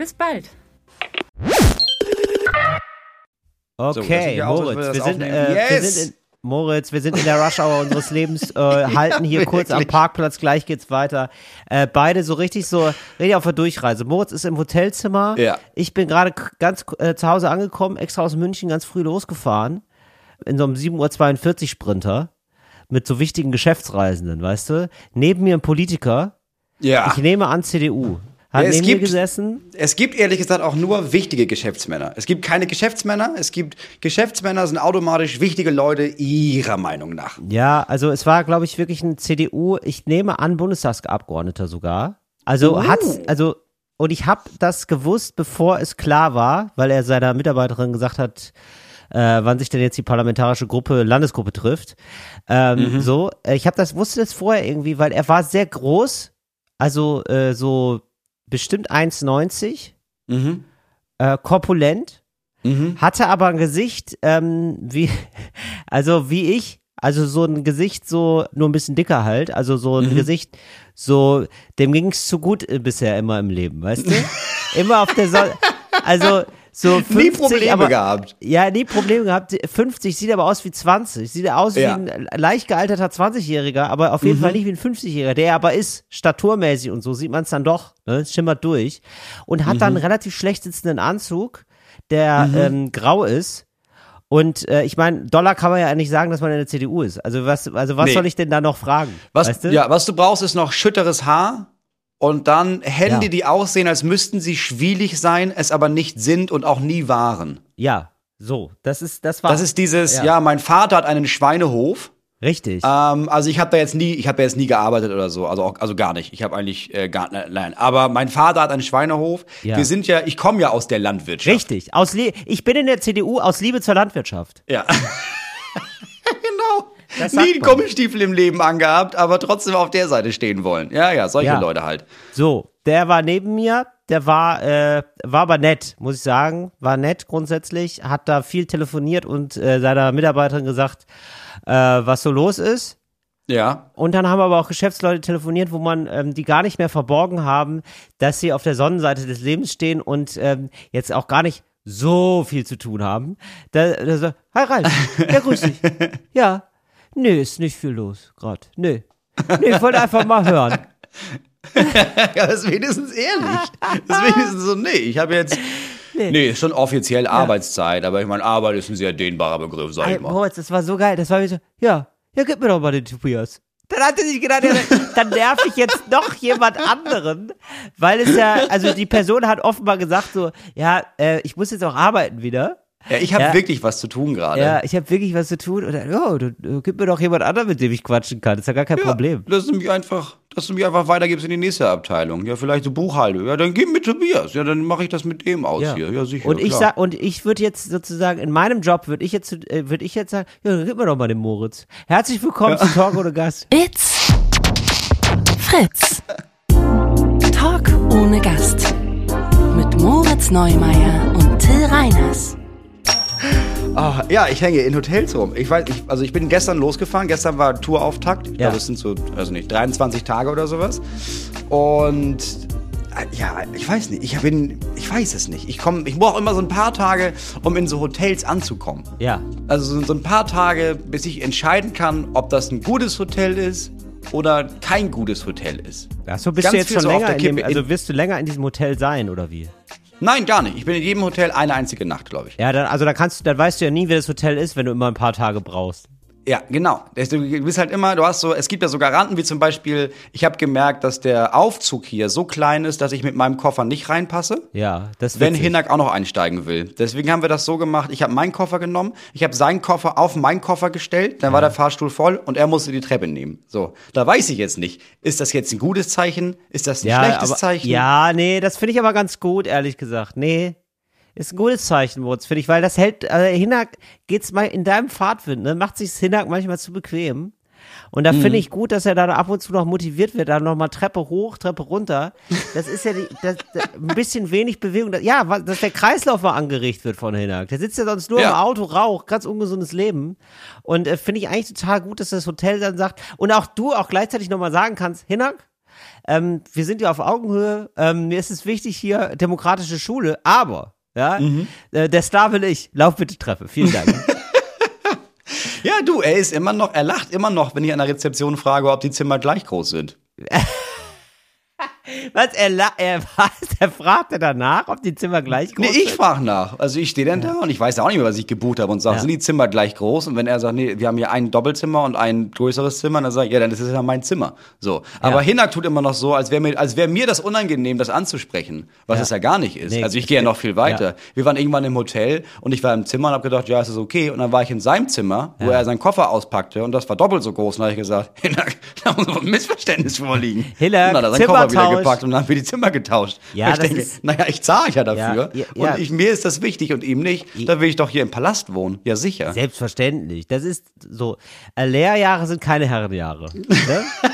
Bis bald! Okay, ja als Moritz, wir wir sind, äh, wir Yes! sind in, Moritz, wir sind in der Rush-Hour unseres Lebens, äh, halten hier kurz am. Parkplatz, gleich geht's weiter. Äh, beide so richtig so, richtig auf der Durchreise. Moritz ist im Hotelzimmer. Ja. Ich bin gerade ganz äh, zu Hause angekommen, extra aus München, ganz früh losgefahren. In so einem 7.42 Uhr Sprinter. Mit so wichtigen Geschäftsreisenden, weißt du? Neben mir ein Politiker. Ja. Ich nehme an CDU. Hat Ja, es neben mir gibt- gesessen. Es gibt ehrlich gesagt auch nur wichtige Geschäftsmänner. Es gibt keine Geschäftsmänner. Es gibt Geschäftsmänner sind automatisch wichtige Leute ihrer Meinung nach. Ja, also es war, glaube ich, wirklich ein CDU, ich nehme an, Bundestagsabgeordneter sogar. Also Uh. hat's, also, und ich habe das gewusst, bevor es klar war, weil er seiner Mitarbeiterin gesagt hat, äh, wann sich denn jetzt die parlamentarische Gruppe, Landesgruppe trifft. Ähm, Mhm. So, äh, ich habe das, wusste das vorher irgendwie, weil er war sehr groß, also äh, so bestimmt 1,90, Mhm. äh, korpulent, Mhm. hatte aber ein Gesicht ähm, wie, also wie ich, also so ein Gesicht so nur ein bisschen dicker halt, also so Mhm. ein Gesicht, so dem ging's zu gut äh, bisher immer im Leben, weißt du? immer auf der Sonne, also so 50, Nie Probleme aber, gehabt. Ja, nie Probleme gehabt. 50 sieht aber aus wie 20. Sieht aus Ja. wie ein leicht gealterter 20-Jähriger, aber auf jeden Mhm. Fall nicht wie ein 50-Jähriger, der aber ist, staturmäßig und so sieht man es dann doch, ne? Schimmert durch. Und hat Mhm. dann einen relativ schlecht sitzenden Anzug, der ähm, grau ist. Und äh, ich meine, Dollar kann man ja nicht sagen, dass man in der CDU ist. Also was, also was Nee. soll ich denn da noch fragen? Was, weißt du? ja, was du brauchst, ist noch schütteres Haar und dann Hände, Ja. die aussehen, als müssten sie schwielig sein, es aber nicht sind und auch nie waren. Ja, so. Das ist, das war Das ist dieses, Ja. ja, mein Vater hat einen Schweinehof. richtig. Ähm, also ich habe da jetzt nie, ich habe da jetzt nie gearbeitet oder so, also auch, also gar nicht. Ich habe eigentlich äh, gar nein, nein. Aber mein Vater hat einen Schweinehof. Ja. Wir sind ja, ich komme ja aus der Landwirtschaft. Richtig. Aus Lie ich bin in der CDU aus Liebe zur Landwirtschaft. Ja. Nie man. Gummistiefel im Leben angehabt, aber trotzdem auf der Seite stehen wollen. Ja, ja, solche Ja. Leute halt. So, der war neben mir, der war, äh, war aber nett, muss ich sagen, war nett grundsätzlich, hat da viel telefoniert und äh, seiner Mitarbeiterin gesagt, äh, was so los ist. Ja. Und dann haben aber auch Geschäftsleute telefoniert, wo man ähm, die gar nicht mehr verborgen haben, dass sie auf der Sonnenseite des Lebens stehen und ähm, jetzt auch gar nicht so viel zu tun haben. Da, da so, hi Ralf, ja grüß dich. Ja, nö, ist nicht viel los gerade. Nö. Nö, ich wollte einfach mal hören. Ja, das ist wenigstens ehrlich. Das ist wenigstens so, nee, ich habe jetzt. Nee. ist schon offiziell Arbeitszeit, aber ich meine, Arbeit ist ein sehr dehnbarer Begriff, sag Ey, ich mal. Moritz, das war so geil. Das war wie so, ja, ja, gib mir doch mal den Tobias. Dann hat er sich gedacht, ja, dann nerv ich jetzt noch jemand anderen, weil es ja, also die Person hat offenbar gesagt so, ja, äh, ich muss jetzt auch arbeiten wieder. Ja, ich habe Ja. wirklich was zu tun gerade. Ja, ich habe wirklich was zu tun. Und dann, oh, du, du, gib mir doch jemand anderen, mit dem ich quatschen kann. Das ist ja gar kein Problem. Lass mich einfach, dass du mich einfach weitergibst in die nächste Abteilung. Ja, vielleicht so Buchhaltung. Ja, dann gib mir Tobias. Ja, dann mache ich das mit dem aus hier. Ja, sicher. Und ich klar. sag, und ich würde jetzt sozusagen in meinem Job würde ich jetzt, äh, würde ich jetzt sagen, ja, dann gib mir doch mal den Moritz. Herzlich willkommen zu Talk ohne Gast. It's Fritz. Talk ohne Gast. Mit Moritz Neumeier und Till Reiners. Ah, ja, ich hänge in Hotels rum. Ich weiß, ich, also ich bin gestern losgefahren. Gestern war Tourauftakt. Ich Ja. glaube, es sind so, also nicht, 23 Tage oder sowas. Und äh, ja, ich weiß nicht. Ich bin, ich weiß es nicht. Ich komme, ich brauche immer so ein paar Tage, um in so Hotels anzukommen. Ja. Also so- ein paar Tage, bis ich entscheiden kann, ob das ein gutes Hotel ist oder kein gutes Hotel ist. Achso, bist Ganz du jetzt schon so länger in dem, also wirst du länger in diesem Hotel sein, oder wie? Nein, gar nicht. Ich bin in jedem Hotel eine einzige Nacht, glaube ich. Ja, dann, also dann kannst du, dann weißt du ja nie, wer das Hotel ist, wenn du immer ein paar Tage brauchst. Ja, genau. Du bist halt immer, du hast so, es gibt ja so Garanten, wie zum Beispiel, ich habe gemerkt, dass der Aufzug hier so klein ist, dass ich mit meinem Koffer nicht reinpasse. Ja, das Wenn witzig. Hinak auch noch einsteigen will. Deswegen haben wir das so gemacht, ich habe meinen Koffer genommen, ich habe seinen Koffer auf meinen Koffer gestellt, dann war der Fahrstuhl voll und er musste die Treppe nehmen. So, da weiß ich jetzt nicht, ist das jetzt ein gutes Zeichen? Ist das ein ja, schlechtes aber, Zeichen? Ja, nee, das finde ich aber ganz gut, ehrlich gesagt. Nee, ist ein gutes Zeichen, Moritz, finde ich, weil das hält, äh, Hinak geht's mal in deinem Fahrtwind, ne, macht sich's Hinak manchmal zu bequem. Und da Mhm. finde ich gut, dass er dann ab und zu noch motiviert wird, dann nochmal Treppe hoch, Treppe runter. Das ist ja die, das, das, ein bisschen wenig Bewegung. Ja, dass der Kreislauf mal angeregt wird von Hinak. Der sitzt ja sonst nur Ja. im Auto, raucht, ganz ungesundes Leben. Und äh, finde ich eigentlich total gut, dass das Hotel dann sagt, und auch du auch gleichzeitig nochmal sagen kannst, Hinak, ähm, wir sind ja auf Augenhöhe, ähm, mir ist es wichtig hier, demokratische Schule, aber, ja, Mhm. äh, der Star will ich, lauf bitte Treppe, vielen Dank. Ja, du, er ist immer noch, er lacht immer noch, wenn ich an der Rezeption frage, ob die Zimmer gleich groß sind. was, er, er, was, er fragte danach, ob die Zimmer gleich groß Nee, ich sind? frage nach. Also ich stehe dann da und ich weiß ja auch nicht mehr, was ich gebucht habe und sage, Ja. sind die Zimmer gleich groß? Und wenn er sagt, nee, wir haben hier ein Doppelzimmer und ein größeres Zimmer, dann sage ich, ja, dann ist es ja mein Zimmer. So. Aber Hinak tut immer noch so, als wäre mir, als wäre mir das unangenehm, das anzusprechen, was Ja. es ja gar nicht ist. Nee, also ich gehe ja noch viel weiter. ja. Wir waren irgendwann im Hotel und ich war im Zimmer und habe gedacht, ja, es ist okay. Und dann war ich in seinem Zimmer, wo Ja. er seinen Koffer auspackte und das war doppelt so groß. Und dann habe ich gesagt, Hinak, da muss ein Missverständnis vorliegen. Hinak, und Zimmertausch. gepackt und dann haben wir die Zimmer getauscht. Ja, ich denke, naja, ich zahle ja dafür. Ja, ja. Und ich, mir ist das wichtig und ihm nicht. Da will ich doch hier im Palast wohnen. Ja, sicher. Selbstverständlich. Das ist so. Äh, Lehrjahre sind keine Herrenjahre. Ne?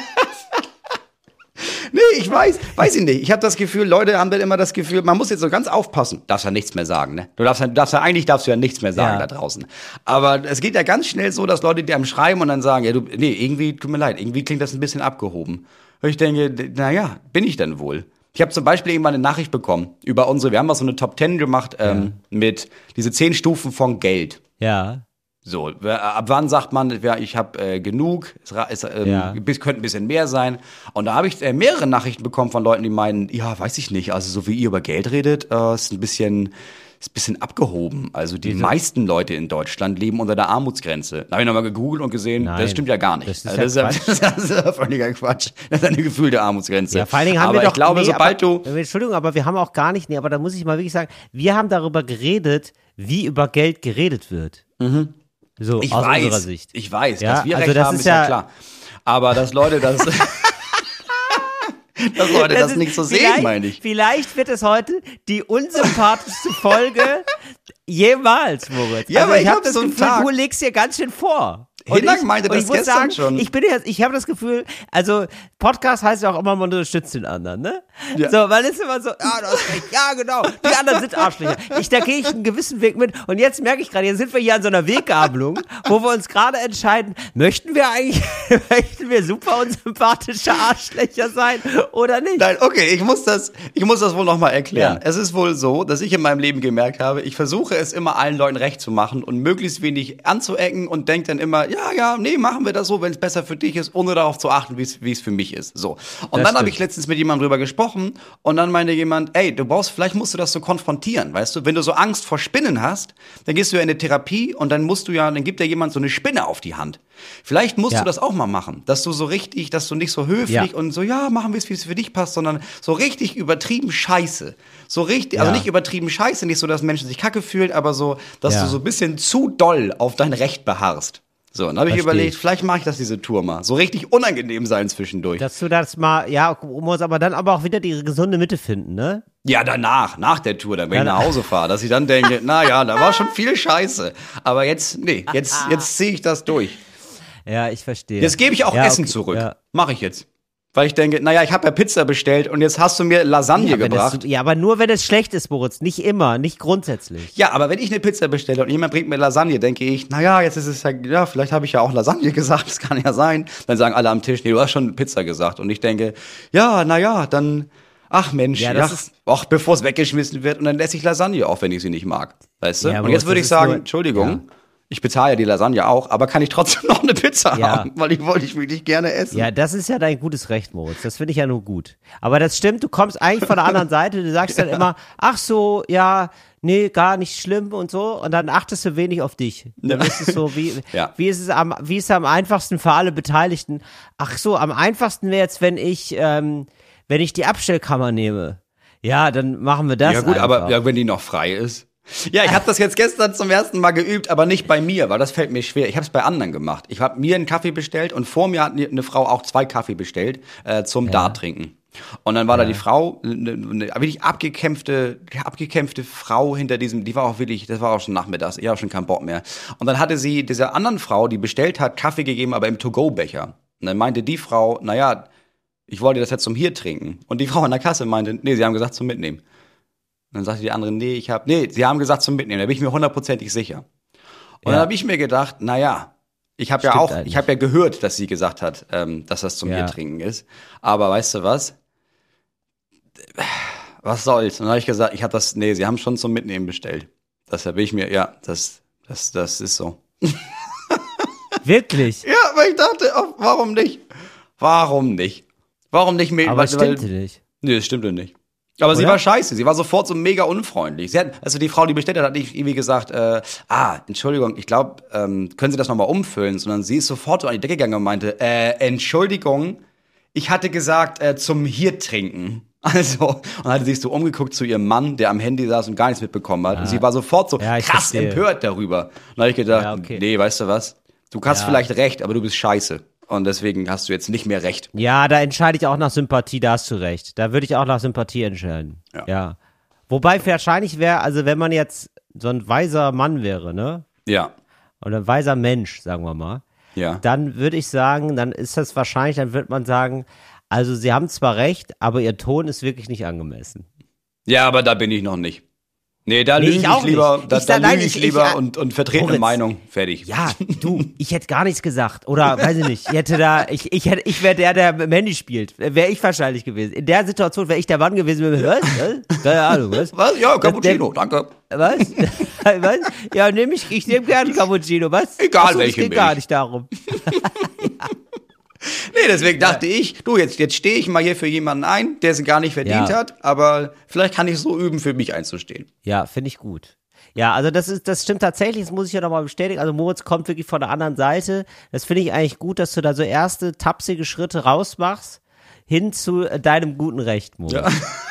Nee, ich weiß, weiß ich nicht. Ich habe das Gefühl, Leute haben dann immer das Gefühl, man muss jetzt so ganz aufpassen. Darfst ja nichts mehr sagen, ne? Du darfst ja, darfst ja eigentlich darfst du ja nichts mehr sagen Ja. da draußen. Aber es geht ja ganz schnell so, dass Leute dir am Schreiben und dann sagen, ja, du, nee, irgendwie, tut mir leid, irgendwie klingt das ein bisschen abgehoben. Und ich denke, naja, bin ich denn wohl? Ich habe zum Beispiel irgendwann eine Nachricht bekommen über unsere, wir haben mal so eine Top Ten gemacht ähm, mit diese zehn Stufen von Geld. Ja. So, ab wann sagt man, ja, ich habe äh, genug, es es, ähm, Ja. könnte ein bisschen mehr sein. Und da habe ich äh, mehrere Nachrichten bekommen von Leuten, die meinen, ja, weiß ich nicht, also so wie ihr über Geld redet, äh, ist ein bisschen, ist ein bisschen abgehoben. Also die meisten Leute in Deutschland leben unter der Armutsgrenze. Da habe ich nochmal gegoogelt und gesehen, Nein, das stimmt ja gar nicht. das ist Also ja das, ist ja, das ist ja völliger Quatsch. Das ist eine gefühlte Armutsgrenze. Ja, vor allen Dingen haben aber wir doch. ich glaube, nee, sobald aber, du Entschuldigung, aber wir haben auch gar nicht, nee, aber da muss ich mal wirklich sagen, wir haben darüber geredet, wie über Geld geredet wird. So, Mhm. Ich aus weiß, unserer Sicht. ich weiß, Ja, dass wir also recht das haben, ist ist ja, ja- klar. Aber dass Leute das, dass Leute das, ist- nicht so sehen, vielleicht- meine ich. Vielleicht wird es heute die unsympathischste Folge jemals, Moritz. Ja, also aber ich hab hab das so einen Gefühl, Tag. du legst dir ganz schön vor. Ich- meinte das ich muss gestern sagen, schon. Ich bin jetzt, ich habe das Gefühl, also Podcast heißt ja auch immer, man unterstützt den anderen, ne? Ja. So, man ist immer so, ja, du hast recht, ja, genau, die anderen sind Arschlöcher. Ich, da gehe ich einen gewissen Weg mit und jetzt merke ich gerade, jetzt sind wir hier an so einer Weggabelung, wo wir uns gerade entscheiden, möchten wir eigentlich, möchten wir super unsympathische Arschlöcher sein oder nicht? Nein, okay, ich muss das, ich muss das wohl nochmal erklären. Ja. Es ist wohl so, dass ich in meinem Leben gemerkt habe, ich versuche es immer allen Leuten recht zu machen und möglichst wenig anzuecken und denke dann immer, ja, ja, nee, machen wir das so, wenn es besser für dich ist, ohne darauf zu achten, wie es für mich ist. So. Und Das dann habe ich letztens mit jemandem drüber gesprochen und dann meinte jemand, ey, du brauchst, vielleicht musst du das so konfrontieren, weißt du, wenn du so Angst vor Spinnen hast, dann gehst du ja in eine Therapie und dann musst du ja, dann gibt dir jemand so eine Spinne auf die Hand. Vielleicht musst Ja. du das auch mal machen, dass du so richtig, dass du nicht so höflich Ja. und so, ja, machen wir es, wie es für dich passt, sondern so richtig übertrieben scheiße. So richtig, also Ja. nicht übertrieben scheiße, nicht so, dass Menschen sich kacke fühlen, aber so, dass du so ein bisschen zu doll auf dein Recht beharrst. So, dann habe ich überlegt, ich. vielleicht mache ich das diese Tour mal. So richtig unangenehm sein zwischendurch. Dass du das mal, ja, muss aber dann aber auch wieder die gesunde Mitte finden, ne? Ja, danach, nach der Tour, dann wenn ich Ja, nach Hause fahre, dass ich dann denke, na ja, da war schon viel Scheiße. Aber jetzt, nee, jetzt, jetzt ziehe ich das durch. Ja, ich verstehe. Jetzt gebe ich auch ja, Essen okay, zurück. Ja. Mache ich jetzt. Weil ich denke, naja, ich habe ja Pizza bestellt und jetzt hast du mir Lasagne Ja, gebracht. Das, ja, aber nur wenn es schlecht ist, Moritz. Nicht immer, nicht grundsätzlich. Ja, aber wenn ich eine Pizza bestelle und jemand bringt mir Lasagne, denke ich, naja, jetzt ist es ja, ja, vielleicht habe ich ja auch Lasagne gesagt, das kann ja sein. Dann sagen alle am Tisch, nee, du hast schon Pizza gesagt. Und ich denke, ja, naja, dann, ach Mensch, Ja, ist- ach, bevor es weggeschmissen wird und dann esse ich Lasagne, auch wenn ich sie nicht mag. Weißt du? Ja, und jetzt würde ich sagen, Entschuldigung. Ich bezahle ja die Lasagne auch, aber kann ich trotzdem noch eine Pizza Ja. haben, weil die wollte ich wirklich gerne essen. Ja, das ist ja dein gutes Recht, Moritz. Das finde ich ja nur gut. Aber das stimmt, du kommst eigentlich von der anderen Seite, du sagst dann immer, ach so, ja, nee, gar nicht schlimm und so. Und dann achtest du wenig auf dich. Dann ist es so, wie, Ja. wie ist es am, wie ist es am einfachsten für alle Beteiligten? Ach so, am einfachsten wäre jetzt, wenn ich, ähm, wenn ich die Abstellkammer nehme. Ja, dann machen wir das. Ja gut, einfach. aber ja, wenn die noch frei ist. Ja, ich habe das jetzt gestern zum ersten Mal geübt, aber nicht bei mir, weil das fällt mir schwer. Ich habe es bei anderen gemacht. Ich habe mir einen Kaffee bestellt und vor mir hat eine Frau auch zwei Kaffee bestellt äh, zum Dart trinken. Und dann war da die Frau, eine, eine wirklich abgekämpfte, abgekämpfte Frau hinter diesem, die war auch wirklich, das war auch schon nachmittags, ich habe schon keinen Bock mehr. Und dann hatte sie dieser anderen Frau, die bestellt hat, Kaffee gegeben, aber im To-Go-Becher. Und dann meinte die Frau, naja, ich wollte das jetzt zum hier trinken. Und die Frau an der Kasse meinte, nee, sie haben gesagt zum Mitnehmen. Dann sagte die andere, nee, ich habe, nee, sie haben gesagt zum Mitnehmen. Da bin ich mir hundertprozentig sicher. Und dann Ja. habe ich mir gedacht, na ja, ich habe ja auch, eigentlich. ich habe ja gehört, dass sie gesagt hat, ähm, dass das zum Ja. trinken ist. Aber weißt du was? Was soll's? Und dann habe ich gesagt, ich habe das, nee, sie haben schon zum Mitnehmen bestellt. Deshalb bin ich mir, ja, das, das, das ist so. Wirklich. Ja, aber ich dachte, oh, warum nicht? Warum nicht? Warum nicht mehr? Aber es stimmte nicht. Nee, das stimmte nicht. Aber sie Oder? war scheiße. Sie war sofort so mega unfreundlich. Sie hat, also die Frau, die bestellt hat, hat nicht irgendwie gesagt, äh, ah, Entschuldigung, ich glaube, ähm, können Sie das nochmal umfüllen? Sondern sie ist sofort so an die Decke gegangen und meinte, äh, Entschuldigung, ich hatte gesagt, äh, zum hier trinken. Also, und hatte sie sich so umgeguckt zu ihrem Mann, der am Handy saß und gar nichts mitbekommen hat. Und sie war sofort so Ja, krass verstehe. empört darüber. Und dann habe ich gedacht, Ja, okay. nee, weißt du was? Du hast Ja. vielleicht recht, aber du bist scheiße. Und deswegen hast du jetzt nicht mehr recht. Ja, da entscheide ich auch nach Sympathie, da hast du recht. Da würde ich auch nach Sympathie entscheiden. Ja. ja. Wobei wahrscheinlich wäre, also wenn man jetzt so ein weiser Mann wäre, ne? Ja, Oder ein weiser Mensch, sagen wir mal, ja. dann würde ich sagen, dann ist das wahrscheinlich, dann wird man sagen, also sie haben zwar recht, aber ihr Ton ist wirklich nicht angemessen. Ja, aber da bin ich noch nicht. Nee, da Nee, lüge ich ich, lieber, da, Ich da nein, lüge ich ich- lieber ich- und, und vertrete eine Moritz. Meinung. Fertig. Ja, du, ich hätte gar nichts gesagt. Oder weiß ich nicht, ich hätte da, ich, ich hätte, ich wäre der, der mit dem Handy spielt. Wäre ich wahrscheinlich gewesen. In der Situation wäre ich der Mann gewesen, mit dem, was? was? Keine Ahnung, was? Was? Ja, Cappuccino, danke. Was? was? Ja, nehme ich, ich nehme gerne Cappuccino, was? Egal Ach so, welche Es geht gar nicht darum. Nee, deswegen dachte ich, du, jetzt, jetzt stehe ich mal hier für jemanden ein, der es gar nicht verdient Ja. hat, aber vielleicht kann ich so üben, für mich einzustehen. Ja, finde ich gut. Ja, also das ist, das stimmt tatsächlich, das muss ich ja nochmal bestätigen. Also Moritz kommt wirklich von der anderen Seite. Das finde ich eigentlich gut, dass du da so erste tapsige Schritte rausmachst hin zu äh, deinem guten Recht, Moritz. Ja.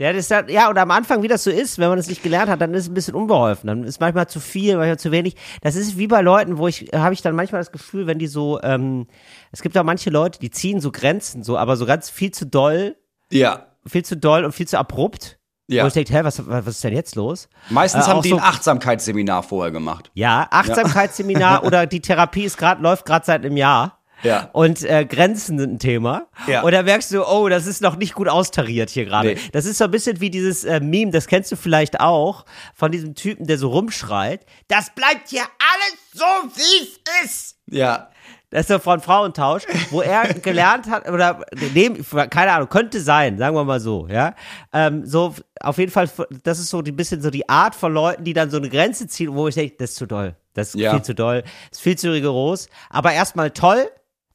Ja, das ist ja, ja, und am Anfang, wie das so ist, wenn man es nicht gelernt hat, dann ist es ein bisschen unbeholfen. Dann ist manchmal zu viel, manchmal zu wenig. Das ist wie bei Leuten, wo ich, habe ich dann manchmal das Gefühl, wenn die so, ähm, es gibt auch manche Leute, die ziehen so Grenzen, so, aber so ganz viel zu doll, Ja. viel zu doll und viel zu abrupt. Ja. Wo ich denke, hä, was, was ist denn jetzt los? Meistens Äh, haben die so- ein Achtsamkeitsseminar vorher gemacht. Ja, Achtsamkeitsseminar oder die Therapie ist gerade läuft gerade seit einem Jahr. Ja. Und äh, Grenzen sind ein Thema. Ja. Und da merkst du, oh, das ist noch nicht gut austariert hier gerade. Nee. Das ist so ein bisschen wie dieses äh, Meme, das kennst du vielleicht auch, von diesem Typen, der so rumschreit. Das bleibt hier alles so, wie es ist. Ja. Das ist so von Frauentausch, wo er gelernt hat, oder neben, keine Ahnung, könnte sein, sagen wir mal so, ja. Ähm, so, auf jeden Fall, das ist so ein bisschen so die Art von Leuten, die dann so eine Grenze ziehen, wo ich denke, das ist zu doll. Das ist Ja. viel zu doll, das ist viel zu rigoros. Aber erstmal toll,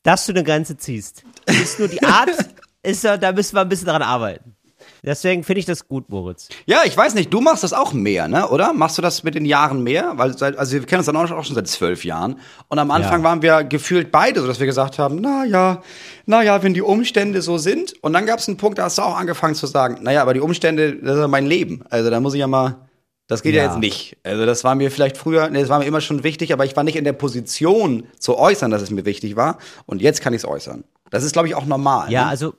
dass du eine Grenze ziehst. Ist nur die Art, ist, ja- da müssen wir ein bisschen dran arbeiten. Deswegen finde ich das gut, Moritz. Ja, ich weiß nicht, du machst das auch mehr, ne? Oder? Machst du das mit den Jahren mehr? Weil seit, also wir kennen uns dann auch schon seit zwölf Jahren. Und am Anfang Ja. waren wir gefühlt beide, so dass wir gesagt haben, na ja, na ja, wenn die Umstände so sind. Und dann gab es einen Punkt, da hast du auch angefangen zu sagen, naja, aber die Umstände, das ist ja mein Leben. Also da muss ich ja mal, das geht ja, Ja. jetzt nicht. Also das war mir vielleicht früher, nee, das war mir immer schon wichtig, aber ich war nicht in der Position zu äußern, dass es mir wichtig war. Und jetzt kann ich es äußern. Das ist, glaube ich, auch normal. Ja, ne? also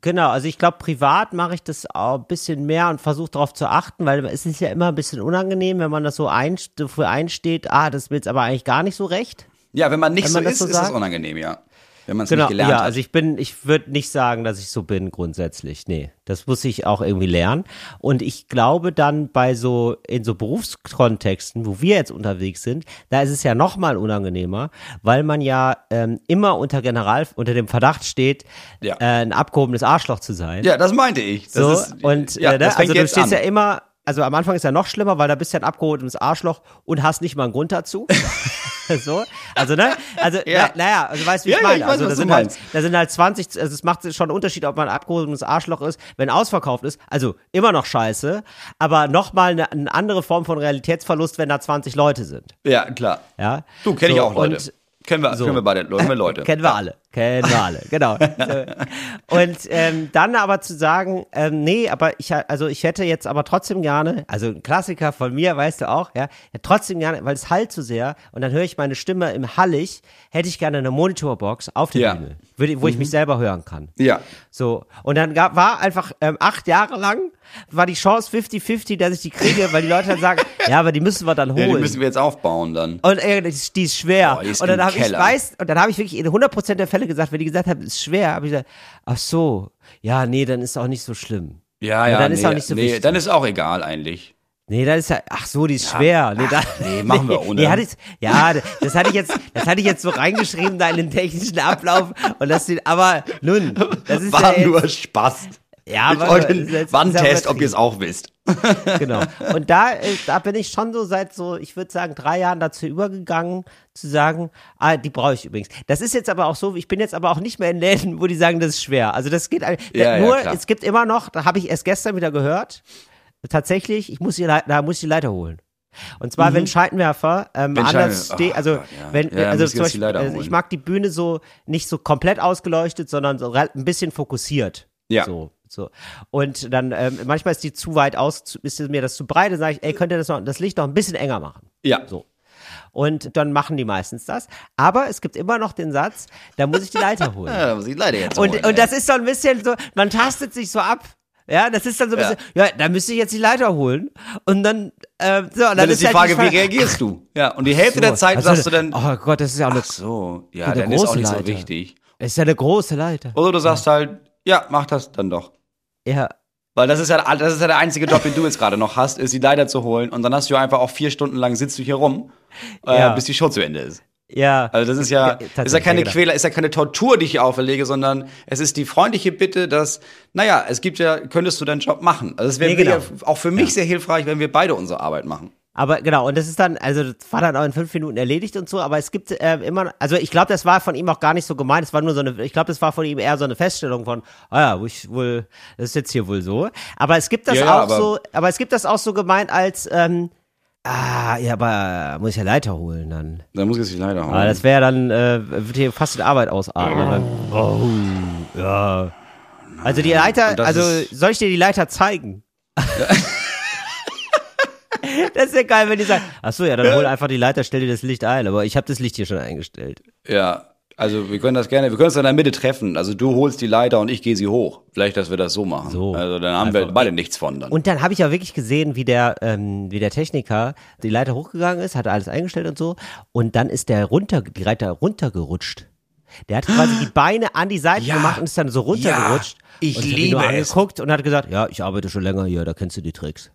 genau, also ich glaube, privat mache ich das auch ein bisschen mehr und versuche darauf zu achten, weil es ist ja immer ein bisschen unangenehm, wenn man das so ein, dafür einsteht, ah, das ist mir jetzt aber eigentlich gar nicht so recht. ja, wenn man nicht wenn man so ist, so ist es unangenehm, ja. Wenn man es Genau, nicht gelernt ja, hat. also ich bin, ich würde nicht sagen, dass ich so bin grundsätzlich. Nee, das muss ich auch irgendwie lernen. Und ich glaube dann bei so, in so Berufskontexten, wo wir jetzt unterwegs sind, da ist es ja noch mal unangenehmer, weil man ja ähm, immer unter General, unter dem Verdacht steht, Ja. äh, ein abgehobenes Arschloch zu sein. Ja, das meinte ich. Das so, ist, und ja, äh, ne, also du stehst an. ja immer, also am Anfang ist ja noch schlimmer, weil da bist du ja ein abgeholtes Arschloch und hast nicht mal einen Grund dazu. so, also ne, also Ja. na, naja, also weißt du, wie Ja, ich ja, meine. ich weiß, also da sind halt, da sind halt 20, also es macht schon einen Unterschied, ob man ein abgehobenes Arschloch ist, wenn ausverkauft ist. Also immer noch scheiße, aber nochmal eine, eine andere Form von Realitätsverlust, wenn da 20 Leute sind. Ja, klar. Ja. Du, kenne ich So, auch Leute. und- kennen wir, so. kennen wir beide, kennen wir Leute. Kennen wir alle. Alle, genau. So. Und ähm, dann aber zu sagen, ähm, nee, aber ich, also ich hätte jetzt aber trotzdem gerne, also ein Klassiker von mir, weißt du auch, ja, trotzdem gerne, weil es halt zu sehr und dann höre ich meine Stimme im Hallig, hätte ich gerne eine Monitorbox auf der Ja. Bühne, wo ich mich selber hören kann. Ja. So, und dann gab, war einfach ähm, acht Jahre lang, war die Chance 50-50, dass ich die kriege, weil die Leute dann sagen, ja, aber die müssen wir dann ja, die holen. müssen wir jetzt aufbauen dann. Und äh, die ist, schwer. Boah, die ist und dann habe ich weiß, und dann habe ich wirklich in 100% der Fälle gesagt, wenn die gesagt haben, ist schwer, habe ich gesagt, ach so, ja, nee, dann ist auch nicht so schlimm. Ja, Ja, ja, dann nee, ist auch nicht so nee, wichtig. dann ist auch egal eigentlich. Nee, das ist ja, ach so, die ist schwer. Nee, da, nee, machen wir ohne. Nee, hatte ich, ja, das hatte ich jetzt, das hatte ich jetzt so reingeschrieben da in den technischen Ablauf und das aber nun, das ist War ja jetzt, nur Spaß. Ja, Ich wollte einen Wandtest, ja ob ihr es auch wisst. Genau. Und da, äh, da bin ich schon so seit so, ich würde sagen, drei Jahren dazu übergegangen, zu sagen, ah, die brauche ich übrigens. Das ist jetzt aber auch so, ich bin jetzt aber auch nicht mehr in Läden, wo die sagen, das ist schwer. Also das geht Ja, ja, nur, klar. es gibt immer noch, da habe ich erst gestern wieder gehört, tatsächlich, ich muss die, da muss ich die Leiter holen. Und zwar, wenn Scheinwerfer ähm, Mhm. Wenn anders steht, oh also Gott, ja. wenn, Ja, also zum Beispiel, also ich mag die Bühne so nicht so komplett ausgeleuchtet, sondern so ein bisschen fokussiert. Ja. So, so. Und dann ähm, manchmal ist die zu weit aus, ist mir das zu breit, dann sage ich, ey, könnt ihr das noch, das Licht noch ein bisschen enger machen. Ja. So. Und dann machen die meistens das. Aber es gibt immer noch den Satz, da muss ich die Leiter holen. Ja, da muss ich leider jetzt Und, holen, und ey. das ist so ein bisschen so, man tastet sich so ab. Ja, das ist dann so ein Ja. bisschen, ja, da müsste ich jetzt die Leiter holen. Und dann, äh, so, und dann, Dann ist die halt Frage, wie Frage- reagierst du? Ja, und die Hälfte So, der Zeit also, sagst du dann, Oh Gott, das ist ja auch eine, ach so, ja, eine dann ist auch nicht so Leiter. wichtig. das ist ja eine große Leiter. Oder du sagst halt, ja, mach das dann doch. Ja, Weil das ist ja, das ist ja der einzige Job, den du jetzt gerade noch hast, ist die Leiter zu holen. Und dann hast du einfach auch vier Stunden lang sitzt du hier rum, äh, Ja. bis die Show zu Ende ist. ja. Also das ist ja, Ja, ist ja keine ja. Quäler, ist ja keine Tortur, die ich hier auferlege, sondern es ist die freundliche Bitte, dass, naja, es gibt ja, könntest du deinen Job machen. Also es wäre Nee, genau. ja auch für mich sehr hilfreich, wenn wir beide unsere Arbeit machen. Aber genau, und das ist dann, also das war dann auch in fünf Minuten erledigt und so, aber es gibt äh, immer, also ich glaube, das war von ihm auch gar nicht so gemeint, es war nur so eine, ich glaube, das war von ihm eher so eine Feststellung von, ah ja, wo ich wohl, das ist jetzt hier wohl so. Aber es gibt das Ja, ja, auch aber- so, aber es gibt das auch so gemeint als, ähm, ah, ja, aber muss ich ja Leiter holen dann. Da muss ich jetzt die Leiter holen. Aber das wäre dann, äh, wird hier fast in Arbeit ausatmen. Oh, ja. Also die Leiter, also soll ich dir die Leiter zeigen? das ist ja geil, wenn die sagen, ach so, ja, dann hol einfach die Leiter, stell dir das Licht ein, aber ich habe das Licht hier schon eingestellt. ja, also wir können das gerne, wir können uns in der Mitte treffen. Also du holst die Leiter und ich gehe sie hoch. Vielleicht, dass wir das so machen. So. Also dann haben wir Einfach- beide nichts von dann. Und dann habe ich ja wirklich gesehen, wie der, ähm, wie der Techniker die Leiter hochgegangen ist, hat alles eingestellt und so, und dann ist der runter, die Leiter runtergerutscht. Der hat quasi die Beine an die Seite Ja. gemacht und ist dann so runtergerutscht. Ja, ich und ich hab ihn liebe nur es. angeguckt und hat gesagt, ja, ich arbeite schon länger hier, da kennst du die Tricks.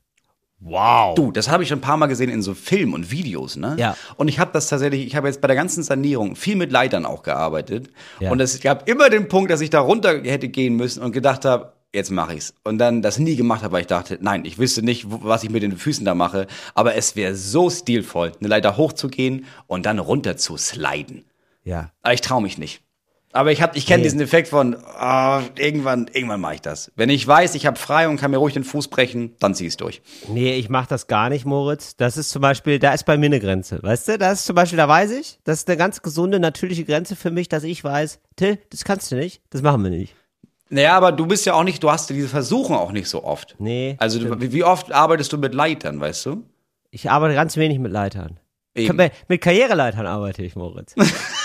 Wow. Du, das habe ich schon ein paar Mal gesehen in so Filmen und Videos, ne? Ja. Und ich habe das tatsächlich, ich habe jetzt bei der ganzen Sanierung viel mit Leitern auch gearbeitet. Ja. Und es gab immer den Punkt, dass ich da runter hätte gehen müssen und gedacht habe, jetzt mache ich's. Und dann das nie gemacht habe, weil ich dachte, nein, ich wüsste nicht, was ich mit den Füßen da mache. Aber es wäre so stilvoll, eine Leiter hochzugehen und dann runter zu sliden. Ja. Aber ich traue mich nicht. Aber ich hab, ich kenne Nee. diesen Effekt von, ah, irgendwann, irgendwann mache ich das. Wenn ich weiß, ich habe frei und kann mir ruhig den Fuß brechen, dann zieh ich's durch. Nee, ich mach das gar nicht, Moritz. Das ist zum Beispiel, da ist bei mir eine Grenze. Weißt du, das ist zum Beispiel, da weiß ich, das ist eine ganz gesunde, natürliche Grenze für mich, dass ich weiß, Till, das kannst du nicht, das machen wir nicht. Naja, aber du bist ja auch nicht, du hast diese Versuche auch nicht so oft. Nee, Also du, wie oft arbeitest du mit Leitern, weißt du? Ich arbeite ganz wenig mit Leitern. Eben. Mit Karriereleitern arbeite ich, Moritz.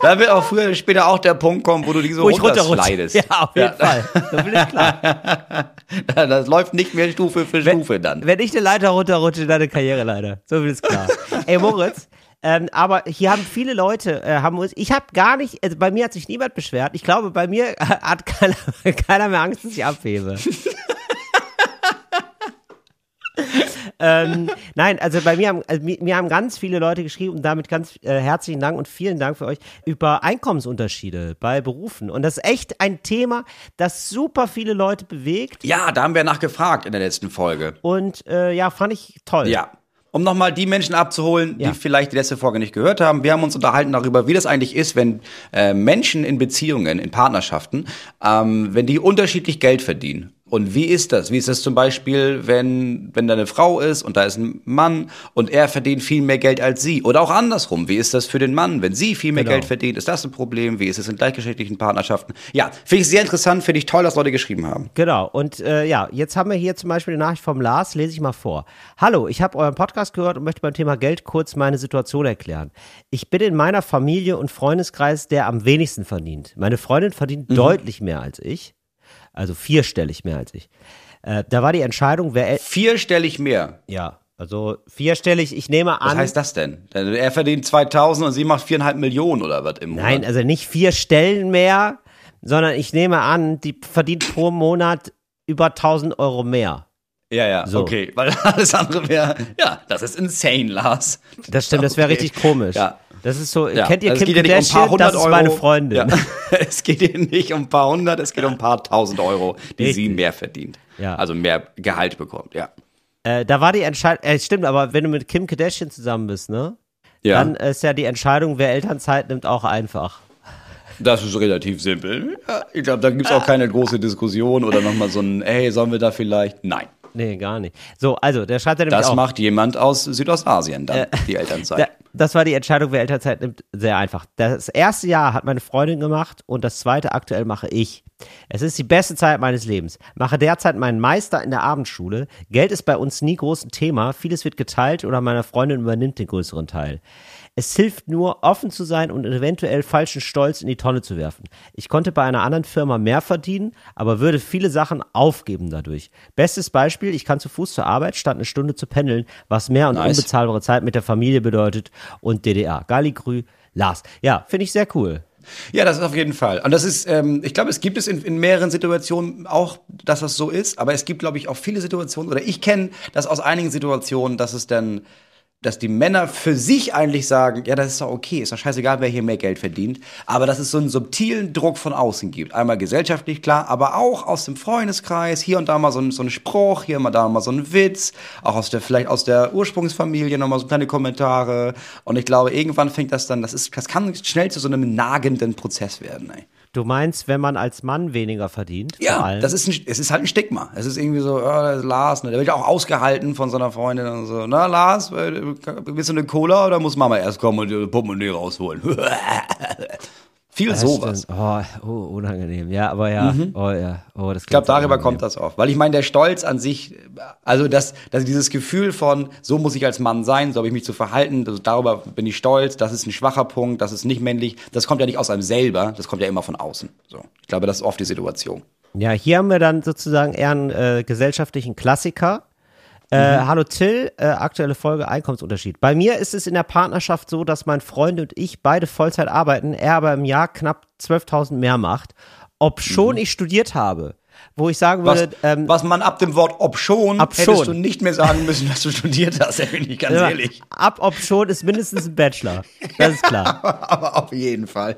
Da wird auch früher oder später auch der Punkt kommen, wo du die so runterslidest. Ja, auf jeden Fall. So bin ich klar. Das läuft nicht mehr Stufe für Stufe dann. Wenn ich eine Leiter runterrutsche, dann eine Karriereleiter. So viel ist klar. Ey, Moritz, ähm, aber hier haben viele Leute, äh, haben uns, ich habe gar nicht, also bei mir hat sich niemand beschwert. Ich glaube, bei mir hat keiner, keiner mehr Angst, dass ich abhebe. Ähm, nein, also bei mir haben, also mir, haben ganz viele Leute geschrieben und damit ganz äh, herzlichen Dank und vielen Dank für euch über Einkommensunterschiede bei Berufen. Und das ist echt ein Thema, das super viele Leute bewegt. Ja, da haben wir nachgefragt in der letzten Folge. Und äh, ja, fand ich toll. Ja. Um nochmal die Menschen abzuholen, Ja. die vielleicht die letzte Folge nicht gehört haben. Wir haben uns unterhalten darüber, wie das eigentlich ist, wenn äh, Menschen in Beziehungen, in Partnerschaften, ähm, wenn die unterschiedlich Geld verdienen. Und wie ist das? Wie ist das zum Beispiel, wenn, wenn da eine Frau ist und da ist ein Mann und er verdient viel mehr Geld als sie? Oder auch andersrum. Wie ist das für den Mann, wenn sie viel mehr Genau. Geld verdient? Ist das ein Problem? Wie ist es in gleichgeschlechtlichen Partnerschaften? Ja, finde ich sehr interessant, finde ich toll, dass Leute geschrieben haben. Genau, und äh, ja, jetzt haben wir hier zum Beispiel eine Nachricht vom Lars, lese ich mal vor. Hallo, ich habe euren Podcast gehört und möchte beim Thema Geld kurz meine Situation erklären. Ich bin in meiner Familie und Freundeskreis der am wenigsten verdient. Meine Freundin verdient deutlich mehr als ich, also vierstellig mehr als ich. Äh, da war die Entscheidung, wer... El Vierstellig mehr. ja, also vierstellig, ich nehme Was an... heißt das denn? Er verdient 2000 und sie macht viereinhalb Millionen oder was im Monat? Nein, also nicht vier Stellen mehr, sondern ich nehme an, die verdient pro Monat über 1000 Euro mehr. Ja, ja, So. okay. Weil alles andere wäre, ja, das ist insane, Lars. Das stimmt, das wäre Okay. richtig komisch. Ja. Das ist so, Ja, kennt ihr also Kim es geht ja nicht um ein paar Kardashian? hundert das ist meine. Freundin. Ja. Es geht hier nicht um ein paar hundert, es geht um ein paar tausend Euro, die Richtig. sie mehr verdient. Ja. Also mehr Gehalt bekommt, ja. Äh, da war die Entscheidung, äh, stimmt, aber wenn du mit Kim Kardashian zusammen bist, ne? Ja, Dann ist ja die Entscheidung, wer Elternzeit nimmt, auch einfach. das ist relativ simpel. Ich glaube, da gibt's auch keine große Diskussion oder nochmal so ein, hey, sollen wir da vielleicht? Nein. Nee, gar nicht. So, also, der schreibt ja nämlich Das auch. macht jemand aus Südostasien dann, die Elternzeit. Da, das war die Entscheidung, wer Elternzeit nimmt, sehr einfach. Das erste Jahr hat meine Freundin gemacht und das zweite aktuell mache ich. Es ist die beste Zeit meines Lebens. Mache derzeit meinen Meister in der Abendschule. Geld ist bei uns nie groß ein Thema. Vieles wird geteilt oder meine Freundin übernimmt den größeren Teil. Es hilft nur, offen zu sein und eventuell falschen Stolz in die Tonne zu werfen. Ich konnte bei einer anderen Firma mehr verdienen, aber würde viele Sachen aufgeben dadurch. Bestes Beispiel, ich kann zu Fuß zur Arbeit, statt eine Stunde zu pendeln, was mehr und Nice. unbezahlbare Zeit mit der Familie bedeutet und DDR. Galligrü, Lars. Ja, finde ich sehr cool. Ja, das ist auf jeden Fall. Und das ist, ähm, ich glaube, es gibt es in, in mehreren Situationen auch, dass das so ist. Aber es gibt, glaube ich, auch viele Situationen, oder ich kenne das aus einigen Situationen, dass es dann, dass die Männer für sich eigentlich sagen, ja, das ist doch okay, ist doch scheißegal, wer hier mehr Geld verdient. Aber dass es so einen subtilen Druck von außen gibt. Einmal gesellschaftlich klar, aber auch aus dem Freundeskreis, hier und da mal so ein, so ein Spruch, hier mal da mal so ein Witz, auch aus der, vielleicht aus der Ursprungsfamilie nochmal so kleine Kommentare. Und ich glaube, irgendwann fängt das dann, das ist, das kann schnell zu so einem nagenden Prozess werden, ey. Du meinst, wenn man als Mann weniger verdient? Ja, das ist ein, es ist halt ein Stigma. Es ist irgendwie so, ist Lars, ne? der wird ja auch ausgehalten von seiner Freundin und so. Na, Lars, äh, willst du eine Cola oder muss Mama erst kommen und die Portemonnaie rausholen? Viel Das sowas. Oh, oh, unangenehm. Ja, aber ja. Oh, ja. Oh, das Ich glaube, darüber kommt das auch. Weil ich meine, der Stolz an sich, also das, das dieses Gefühl von, so muss ich als Mann sein, so habe ich mich zu verhalten, das, darüber bin ich stolz, das ist ein schwacher Punkt, das ist nicht männlich, das kommt ja nicht aus einem selber, das kommt ja immer von außen. So. Ich glaube, das ist oft die Situation. Ja, hier haben wir dann sozusagen eher einen äh, gesellschaftlichen Klassiker. Äh, Hallo Till, äh, aktuelle Folge Einkommensunterschied. Bei mir ist es in der Partnerschaft so, dass mein Freund und ich beide Vollzeit arbeiten, er aber im Jahr knapp 12.000 mehr macht, ob schon ich studiert habe. Wo ich sagen Was, würde, ähm, was man ab dem Wort ob schon, Ob hättest schon. du nicht mehr sagen müssen, dass du studiert hast, da bin ich ganz ja, ehrlich. ab ob schon ist mindestens ein Bachelor. Das ist klar. Aber auf jeden Fall.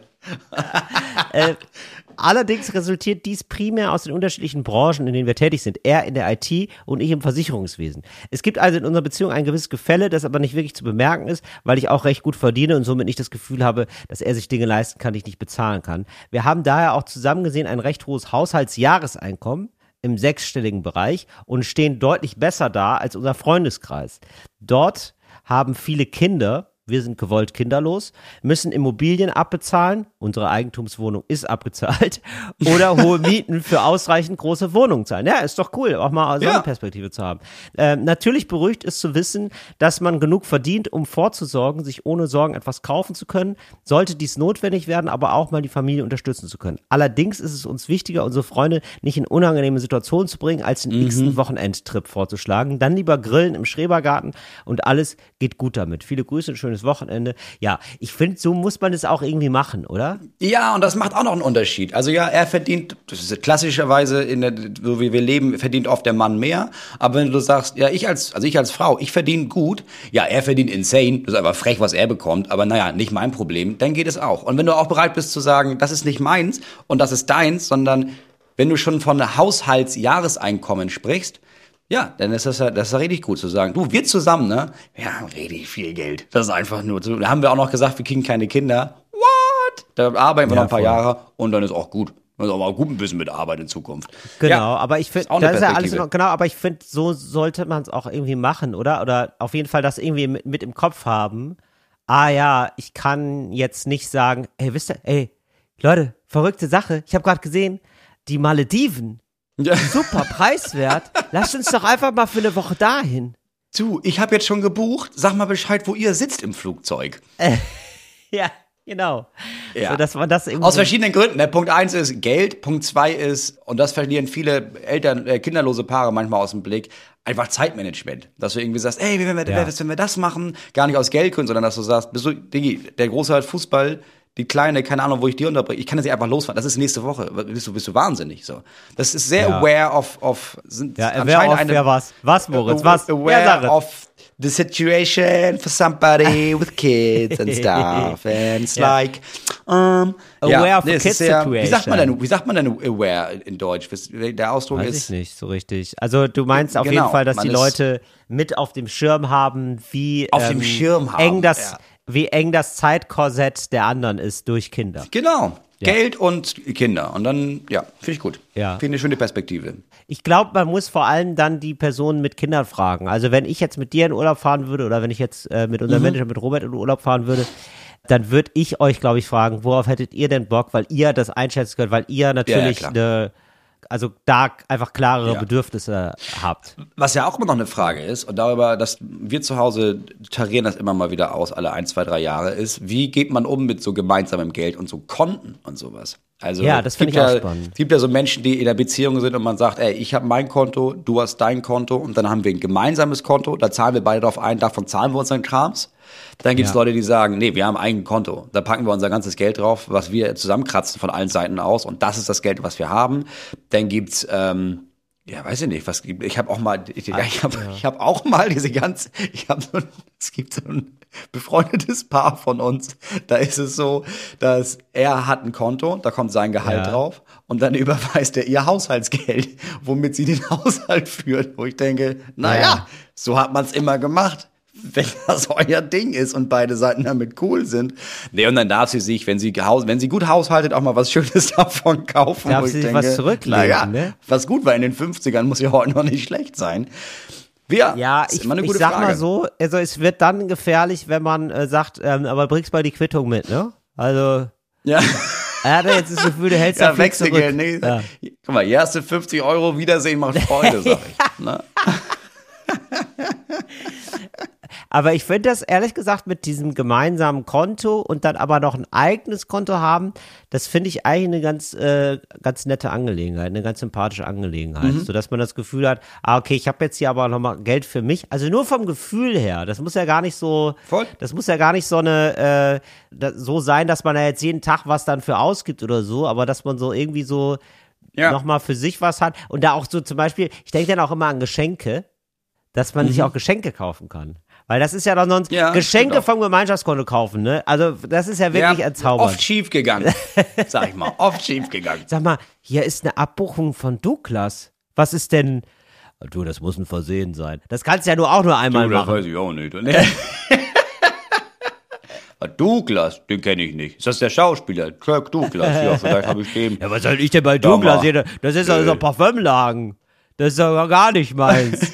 Allerdings resultiert dies primär aus den unterschiedlichen Branchen, in denen wir tätig sind. Er in der IT und ich im Versicherungswesen. Es gibt also in unserer Beziehung ein gewisses Gefälle, das aber nicht wirklich zu bemerken ist, weil ich auch recht gut verdiene und somit nicht das Gefühl habe, dass er sich Dinge leisten kann, die ich nicht bezahlen kann. Wir haben daher auch zusammen gesehen ein recht hohes Haushaltsjahreseinkommen im sechsstelligen Bereich und stehen deutlich besser da als unser Freundeskreis. Dort haben viele Kinder, wir sind gewollt kinderlos, müssen Immobilien abbezahlen, unsere Eigentumswohnung ist abgezahlt, oder hohe Mieten für ausreichend große Wohnungen zahlen. Ja, ist doch cool, auch mal so Ja. eine Perspektive zu haben. Ähm, natürlich beruhigt es zu wissen, dass man genug verdient, um vorzusorgen, sich ohne Sorgen etwas kaufen zu können, sollte dies notwendig werden, aber auch mal die Familie unterstützen zu können. Allerdings ist es uns wichtiger, unsere Freunde nicht in unangenehme Situationen zu bringen, als den x-ten Wochenendtrip vorzuschlagen. Dann lieber grillen im Schrebergarten und alles geht gut damit. Viele Grüße und schöne schönes Wochenende. Ja, ich finde, so muss man es auch irgendwie machen, oder? Ja, und das macht auch noch einen Unterschied. Also ja, er verdient, das ist klassischerweise, in der, so wie wir leben, verdient oft der Mann mehr. Aber wenn du sagst, ja, ich als, also ich als Frau, ich verdiene gut, ja, er verdient insane, das ist einfach frech, was er bekommt, aber naja, nicht mein Problem, dann geht es auch. Und wenn du auch bereit bist zu sagen, das ist nicht meins und das ist deins, sondern wenn du schon von Haushaltsjahreseinkommen sprichst, ja, dann ist das ja, das ist ja richtig gut zu sagen. Du, wir zusammen, ne? Wir haben richtig viel Geld. Das ist einfach nur so. Da haben wir auch noch gesagt, wir kriegen keine Kinder. What? Da arbeiten wir Ja, noch ein paar voll. Jahre und dann ist auch gut. Auch mal gut ein bisschen mit Arbeit in Zukunft. Genau, Ja, aber ich finde, das ist ja alles noch, genau, aber ich finde, so sollte man es auch irgendwie machen, oder? Oder auf jeden Fall das irgendwie mit, mit im Kopf haben. Ah ja, ich kann jetzt nicht sagen, ey, wisst ihr, ey, Leute, verrückte Sache. Ich habe gerade gesehen, die Malediven, Ja. super preiswert. Lasst uns doch einfach mal für eine Woche dahin. Du, ich habe jetzt schon gebucht. Sag mal Bescheid, wo ihr sitzt im Flugzeug. Ja, genau. Ja. So, dass man das. Aus verschiedenen Gründen. Ne? Punkt eins ist Geld, Punkt zwei ist, und das verlieren viele Eltern, äh, kinderlose Paare manchmal aus dem Blick, einfach Zeitmanagement. Dass du irgendwie sagst, ey, wenn wir, Ja. wenn wir das machen, gar nicht aus Geldgründen, sondern dass du sagst, bist du, Diggi, der Große hat Fußball, die Kleine, keine Ahnung, wo ich die unterbringe, ich kann das nicht einfach losfahren. Das ist nächste Woche. Bist du, bist du wahnsinnig so. Das ist sehr Ja. aware of, of sind ja, anscheinend auf, eine- wer was? Was, Moritz? Was? Aware Ja, of the situation for somebody with kids and stuff. And it's Ja. like, um, Aware ja, of the nee, kids sehr, Wie sagt man situation. denn, wie sagt man denn aware in Deutsch? Der Ausdruck Weiß ist, ich nicht so richtig. Also du meinst auf Genau, jeden Fall, dass die Leute mit auf dem Schirm haben, wie Auf dem Schirm haben, eng das, ja. Wie eng das Zeitkorsett der anderen ist durch Kinder. genau, Ja. Geld und Kinder. Und dann, ja, finde ich gut. Ja. Finde ich eine schöne Perspektive. Ich glaube, man muss vor allem dann die Personen mit Kindern fragen. Also wenn ich jetzt mit dir in Urlaub fahren würde oder wenn ich jetzt äh, mit Mhm. unserem Manager, mit Robert in Urlaub fahren würde, dann würde ich euch, glaube ich, fragen, worauf hättet ihr denn Bock, weil ihr das einschätzen könnt, weil ihr natürlich klar. eine, also da einfach klarere Ja. Bedürfnisse habt. Was ja auch immer noch eine Frage ist, und darüber, dass wir zu Hause tarieren das immer mal wieder aus, alle ein, zwei, drei Jahre, ist, wie geht man um mit so gemeinsamem Geld und so Konten und sowas? Also, Ja, das es finde gibt ich auch ja, spannend. Es gibt ja so Menschen, die in der Beziehung sind und man sagt, ey, ich habe mein Konto, du hast dein Konto und dann haben wir ein gemeinsames Konto, da zahlen wir beide drauf ein, davon zahlen wir unseren Krams. Dann gibt es Ja. Leute, die sagen, nee, wir haben ein Konto, da packen wir unser ganzes Geld drauf, was wir zusammenkratzen von allen Seiten aus und das ist das Geld, was wir haben. Dann gibt's ähm, ja, weiß ich nicht, was gibt. Ich habe auch mal, ich, ja, ich habe ich hab auch mal diese ganz, ich habe so, ein- es gibt so ein befreundetes Paar von uns. Da ist es so, dass er hat ein Konto, da kommt sein Gehalt Ja. drauf und dann überweist er ihr Haushaltsgeld, womit sie den Haushalt führt. Wo ich denke, naja, Ja. so hat man es immer gemacht. Wenn das euer Ding ist und beide Seiten damit cool sind. Nee, und dann darf sie sich, wenn sie, wenn sie gut haushaltet, auch mal was Schönes davon kaufen. Darf sie ich sich denke, was zurücklegen, naja, ne? was gut war in den 50ern, muss ja heute noch nicht schlecht sein. Ja, ist ich, ich sag Frage. mal so, also es wird dann gefährlich, wenn man äh, sagt, ähm, aber bringst mal die Quittung mit, ne? Also, Ja, er hatte jetzt das Gefühl, du hältst da ja viel Wechselgeld. Nee. Ja. Guck mal, erste 50 Euro Wiedersehen macht Freude, sag ich. Ne? Aber ich finde das ehrlich gesagt mit diesem gemeinsamen Konto und dann aber noch ein eigenes Konto haben, das finde ich eigentlich eine ganz, äh, ganz nette Angelegenheit, eine ganz sympathische Angelegenheit, Mhm. so dass man das Gefühl hat, ah okay, ich habe jetzt hier aber nochmal Geld für mich, also nur vom Gefühl her, das muss ja gar nicht so, Voll. das muss ja gar nicht so eine, äh, so sein, dass man da jetzt jeden Tag was dann für ausgibt oder so, aber dass man so irgendwie so Ja. nochmal für sich was hat und da auch so zum Beispiel, ich denke dann auch immer an Geschenke, dass man sich auch Geschenke kaufen kann. Weil das ist ja dann sonst. Ja, Geschenke vom Gemeinschaftskonto kaufen, ne? Also das ist ja wirklich ja, entzaubernd. Oft schief gegangen, sag ich mal. Oft schief gegangen. Sag mal, hier ist eine Abbuchung von Douglas. Was ist denn? Du, das muss ein Versehen sein. Das kannst du ja nur auch nur einmal Du, das machen. weiß ich auch nicht. Nee. Douglas, den kenne ich nicht. Ist das der Schauspieler? Kirk Douglas. Ja, vielleicht habe ich den. Ja, was soll ich denn bei. Douglas sehen? Das ist doch Äh. so Parfümlagen. Das ist doch gar nicht meins.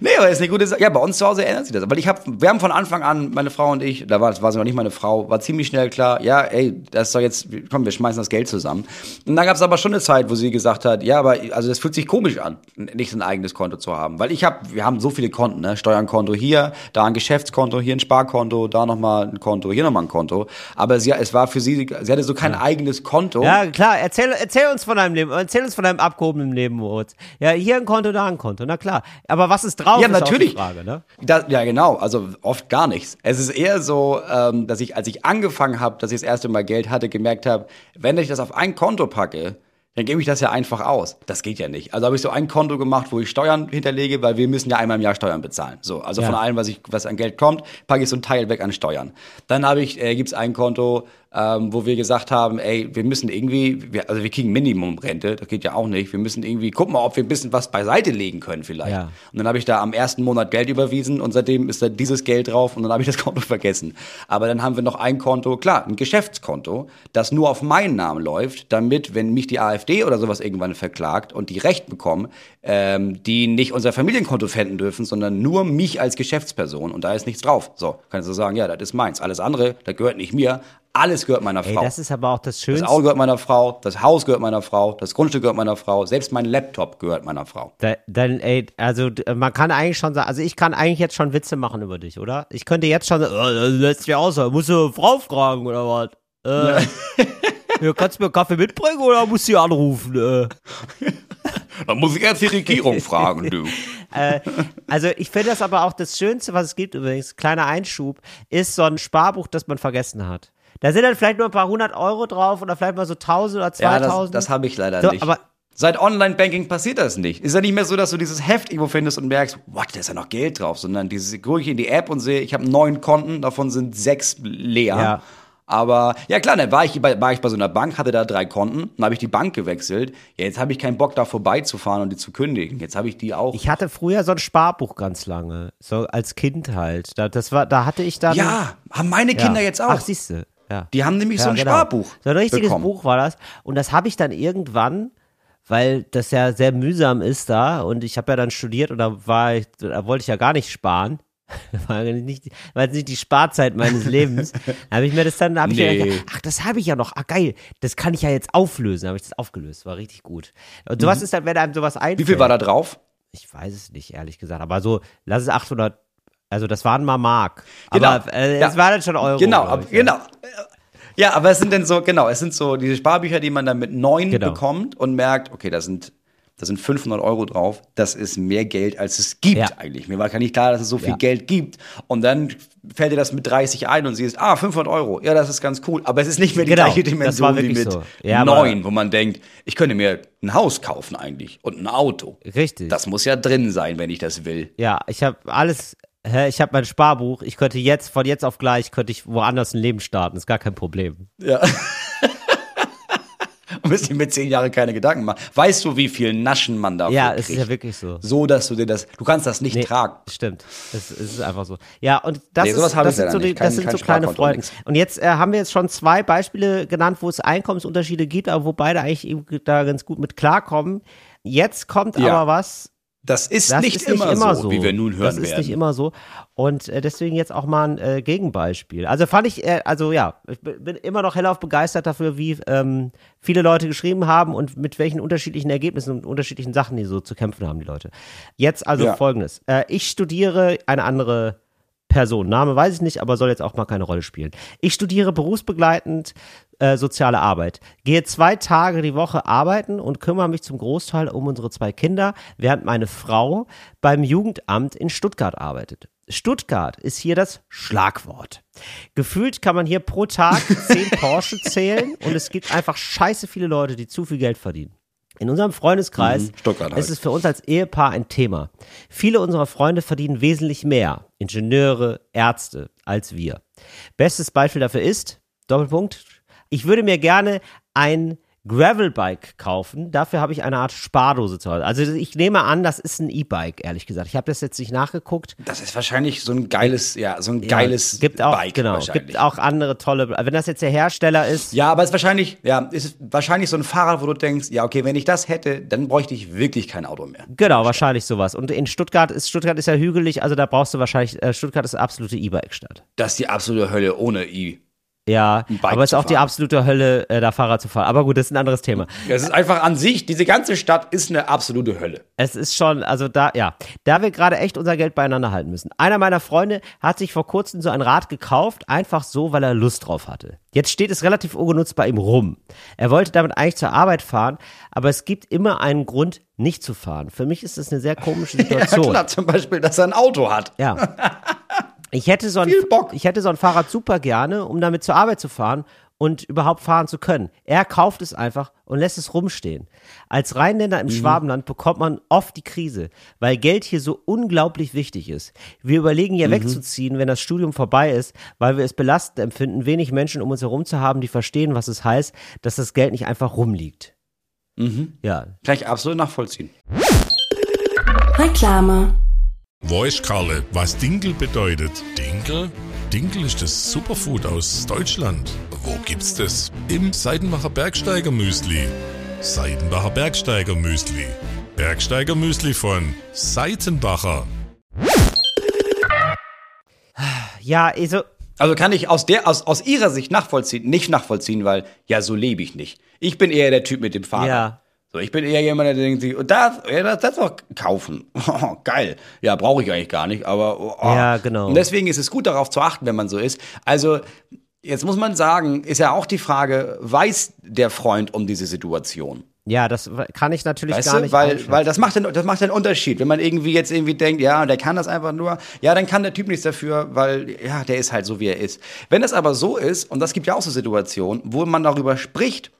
Nee, aber ist eine gute Sache. Ja, bei uns zu Hause ändert sich das. Weil ich habe, wir haben von Anfang an, meine Frau und ich, da war, sie noch nicht meine Frau, war ziemlich schnell klar, ja, ey, das ist doch jetzt, komm, wir schmeißen das Geld zusammen. Und dann gab es aber schon eine Zeit, wo sie gesagt hat, ja, aber also das fühlt sich komisch an, nicht ein eigenes Konto zu haben. Weil ich habe, wir haben so viele Konten, ne? Steuernkonto hier, da ein Geschäftskonto, hier ein Sparkonto, da nochmal ein Konto, hier nochmal ein Konto. Aber sie, es war für sie, sie hatte so kein eigenes Konto. ja, klar. Erzähl, erzähl uns von deinem Leben. Erzähl uns von deinem abgehobenen Leben, Moritz. Ja, hier ein Konto, da ein Konto. Na klar. Aber was ist drauf? Drauf? Ja, natürlich. Frage, ne? Da, ja, genau. Also oft gar nichts. Es ist eher so, ähm, dass ich, als ich angefangen habe, dass ich das erste Mal Geld hatte, gemerkt habe, wenn ich das auf ein Konto packe, dann gebe ich das ja einfach aus. Das geht ja nicht. Also habe ich so ein Konto gemacht, wo ich Steuern hinterlege, weil wir müssen ja einmal im Jahr Steuern bezahlen. So, also Ja. von allem, was ich, was an Geld kommt, packe ich so ein Teil weg an Steuern. Dann habe ich, äh, gibt's ein Konto, ähm, wo wir gesagt haben, ey, wir müssen irgendwie, wir, also wir kriegen Minimumrente, das geht ja auch nicht. Wir müssen irgendwie gucken mal, ob wir ein bisschen was beiseite legen können vielleicht. Ja. Und dann habe ich da am ersten Monat Geld überwiesen und seitdem ist da dieses Geld drauf und dann habe ich das Konto vergessen. Aber dann haben wir noch ein Konto, klar, ein Geschäftskonto, das nur auf meinen Namen läuft, damit, wenn mich die AfD oder sowas irgendwann verklagt und die Recht bekommen, ähm, die nicht unser Familienkonto fänden dürfen, sondern nur mich als Geschäftsperson und da ist nichts drauf. So, kannst du sagen, ja, das ist meins. Alles andere, das gehört nicht mir, alles gehört meiner Ey, Frau. das ist aber auch das Das Schönste. Auto gehört meiner Frau, das Haus gehört meiner Frau, das Grundstück gehört meiner Frau, selbst mein Laptop gehört meiner Frau. Da, dann, ey, also man kann eigentlich schon sagen, also ich kann eigentlich jetzt schon Witze machen über dich, oder? Ich könnte jetzt schon sagen, oh, das lässt sich aus, musst du eine Frau fragen oder was? Äh, ja, kannst du mir Kaffee mitbringen oder musst du sie anrufen? Äh? Da muss ich erst die Regierung fragen, du. Äh, also ich finde das aber auch das Schönste, was es gibt übrigens, kleiner Einschub, ist so ein Sparbuch, das man vergessen hat. Da sind dann vielleicht nur ein paar hundert Euro drauf oder vielleicht mal so tausend oder Ja, das, zweitausend. das habe ich leider So, nicht. aber- Seit Online-Banking passiert das nicht. Ist ja nicht mehr so, dass du dieses Heft irgendwo findest und merkst, what, da ist ja noch Geld drauf, sondern dieses, gucke ich in die App und sehe, ich habe neun Konten, davon sind sechs leer. Ja. Aber ja klar, dann war ich, bei, war ich bei so einer Bank, hatte da drei Konten, dann habe ich die Bank gewechselt. Ja, jetzt habe ich keinen Bock, da vorbeizufahren und die zu kündigen. Jetzt habe ich die auch. Ich hatte früher so ein Sparbuch ganz lange, so als Kind halt. Da, das war, da hatte ich dann. ja, haben meine Ja. Kinder jetzt auch. Ach, siehst du. Ja. die haben nämlich so ein genau. Sparbuch. So ein richtiges bekommen. Buch war das. Und das habe ich dann irgendwann, weil das ja sehr mühsam ist da und ich habe ja dann studiert und da war ich, da wollte ich ja gar nicht sparen. War ja nicht, war jetzt nicht die Sparzeit meines Lebens. Da habe ich mir das dann, habe ich mir Nee. gedacht, ach, das habe ich ja noch, ah geil, das kann ich ja jetzt auflösen. Habe ich das aufgelöst, war richtig gut. Und sowas ist dann, wenn einem sowas einfällt. Mhm. Wie viel war da drauf? Ich weiß es nicht, ehrlich gesagt, aber so, lass es 800, also das waren mal Mark. Genau. Aber äh, es Ja. war dann schon Euro. Genau, ich, ja. genau. Ja, aber es sind dann so, genau, es sind so diese Sparbücher, die man dann mit neun Genau. bekommt und merkt, okay, da sind, da sind 500 Euro drauf. Das ist mehr Geld, als es gibt Ja. eigentlich. Mir war gar nicht klar, dass es so viel Ja. Geld gibt. Und dann fällt dir das mit 30 ein und siehst, ah, 500 Euro. Ja, das ist ganz cool. Aber es ist nicht mehr die Genau, gleiche Dimension wie mit so. Ja, neun, wo man denkt, ich könnte mir ein Haus kaufen eigentlich und ein Auto. Richtig. Das muss ja drin sein, wenn ich das will. Ja, ich habe alles, hä, ich habe mein Sparbuch. Ich könnte jetzt, von jetzt auf gleich, könnte ich woanders ein Leben starten. Ist gar kein Problem. Ja. Und müsst ihr mit zehn Jahren keine Gedanken machen. Weißt du, wie viel Naschen man dafür ja, es ist ja wirklich so. so, dass du dir das, du kannst das nicht Nee, tragen. Stimmt. Es, es ist einfach so. Ja, und das, Nee, ist, das sind so, die. Kein- das sind so kleine Freuden. nix. Und jetzt äh, haben wir jetzt schon zwei Beispiele genannt, wo es Einkommensunterschiede gibt, aber wo beide eigentlich eben da ganz gut mit klarkommen. Jetzt kommt Ja. aber was, Das ist, Das nicht, ist immer, nicht immer so, so, wie wir nun hören Das ist werden. nicht immer so. Und äh, deswegen jetzt auch mal ein äh, Gegenbeispiel. Also fand ich, äh, also ja, ich bin bin immer noch hellauf begeistert dafür, wie ähm, viele Leute geschrieben haben und mit welchen unterschiedlichen Ergebnissen und unterschiedlichen Sachen die so zu kämpfen haben, die Leute. Jetzt also Ja. folgendes. Äh, ich studiere eine andere Person. Name weiß ich nicht, aber soll jetzt auch mal keine Rolle spielen. Ich studiere berufsbegleitend äh, soziale Arbeit. Gehe zwei Tage die Woche arbeiten und kümmere mich zum Großteil um unsere zwei Kinder, während meine Frau beim Jugendamt in Stuttgart arbeitet. Stuttgart ist hier das Schlagwort. Gefühlt kann man hier pro Tag zehn Porsche zählen und es gibt einfach scheiße viele Leute, die zu viel Geld verdienen. In unserem Freundeskreis halt. ist es für uns als Ehepaar ein Thema. Viele unserer Freunde verdienen wesentlich mehr, Ingenieure, Ärzte, als wir. Bestes Beispiel dafür ist, Doppelpunkt, ich würde mir gerne ein Gravelbike kaufen. Dafür habe ich eine Art Spardose zu Hause. Also ich nehme an, das ist ein E-Bike, ehrlich gesagt. Ich habe das jetzt nicht nachgeguckt. Das ist wahrscheinlich so ein geiles, ja, so ein geiles ja, gibt auch, Bike genau, gibt auch andere tolle. Wenn das jetzt der Hersteller ist, ja, aber es ist wahrscheinlich, ja, ist wahrscheinlich so ein Fahrrad, wo du denkst, ja, okay, wenn ich das hätte, dann bräuchte ich wirklich kein Auto mehr. genau, wahrscheinlich sowas. Und in Stuttgart ist Stuttgart ist ja hügelig, also da brauchst du wahrscheinlich. Äh, Stuttgart ist eine absolute E-Bike-Stadt. Das ist die absolute Hölle ohne i. Ja, aber es ist auch die fahren. absolute Hölle, äh, da Fahrrad zu fahren. Aber gut, das ist ein anderes Thema. Das ist einfach an sich, diese ganze Stadt ist eine absolute Hölle. Es ist schon, also da, ja, da wir gerade echt unser Geld beieinander halten müssen. Einer meiner Freunde hat sich vor kurzem so ein Rad gekauft, einfach so, weil er Lust drauf hatte. Jetzt steht es relativ ungenutzt bei ihm rum. Er wollte damit eigentlich zur Arbeit fahren, aber es gibt immer einen Grund, nicht zu fahren. Für mich ist das eine sehr komische Ja, Situation. klar, zum Beispiel, dass er ein Auto hat. Ja. Ich hätte, so ein, ich hätte so ein Fahrrad super gerne, um damit zur Arbeit zu fahren und überhaupt fahren zu können. Er kauft es einfach und lässt es rumstehen. Als Rheinländer im Schwabenland bekommt man oft die Krise, weil Geld hier so unglaublich wichtig ist. Wir überlegen ja wegzuziehen, wenn das Studium vorbei ist, weil wir es belastend empfinden, wenig Menschen um uns herum zu haben, die verstehen, was es heißt, dass das Geld nicht einfach rumliegt. Ja, Kann ich absolut nachvollziehen. Reklame. Weiß Karle, was Dinkel bedeutet? Dinkel? Dinkel ist das Superfood aus Deutschland. Wo gibt's das? Im Seidenbacher Bergsteiger Müsli. Seidenbacher Bergsteiger Müsli. Bergsteiger Müsli von Seitenbacher. ja, also Also kann ich aus der, aus, aus ihrer Sicht nachvollziehen, nicht nachvollziehen, weil, ja, so lebe ich nicht. Ich bin eher der Typ mit dem Fahrrad. Ja. So, ich bin eher jemand, der denkt sich, und das, ja, das, das doch kaufen. geil. Ja, brauche ich eigentlich gar nicht, aber, oh. Ja, genau. Und deswegen ist es gut, darauf zu achten, wenn man so ist. Also, jetzt muss man sagen, ist ja auch die Frage, weiß der Freund um diese Situation? ja, das kann ich natürlich Weißt gar du, nicht weil, weil das macht den, das macht den Unterschied. Wenn man irgendwie jetzt irgendwie denkt, ja, der kann das einfach nur, ja, dann kann der Typ nichts dafür, weil, ja, der ist halt so, wie er ist. Wenn es aber so ist, und das gibt ja auch so Situationen, wo man darüber spricht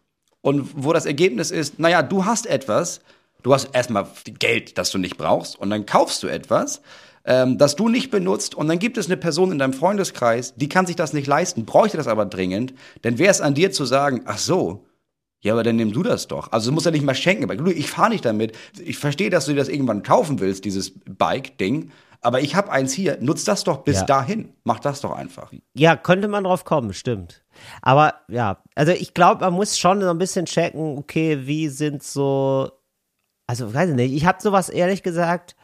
und wo das Ergebnis ist, naja, du hast etwas, du hast erstmal Geld, das du nicht brauchst, und dann kaufst du etwas, ähm, das du nicht benutzt, und dann gibt es eine Person in deinem Freundeskreis, die kann sich das nicht leisten, bräuchte das aber dringend, dann wäre es an dir zu sagen, ach so, ja, aber dann nimm du das doch. Also du musst ja nicht mal schenken. Du, ich fahre nicht damit. Ich verstehe, dass du dir das irgendwann kaufen willst, dieses Bike-Ding. Aber ich habe eins hier. Nutz das doch bis Ja. dahin. Mach das doch einfach. Ja, könnte man drauf kommen, stimmt. Aber ja, also ich glaube, man muss schon so ein bisschen checken, okay, wie sind so, also weiß ich nicht, ich habe sowas ehrlich gesagt,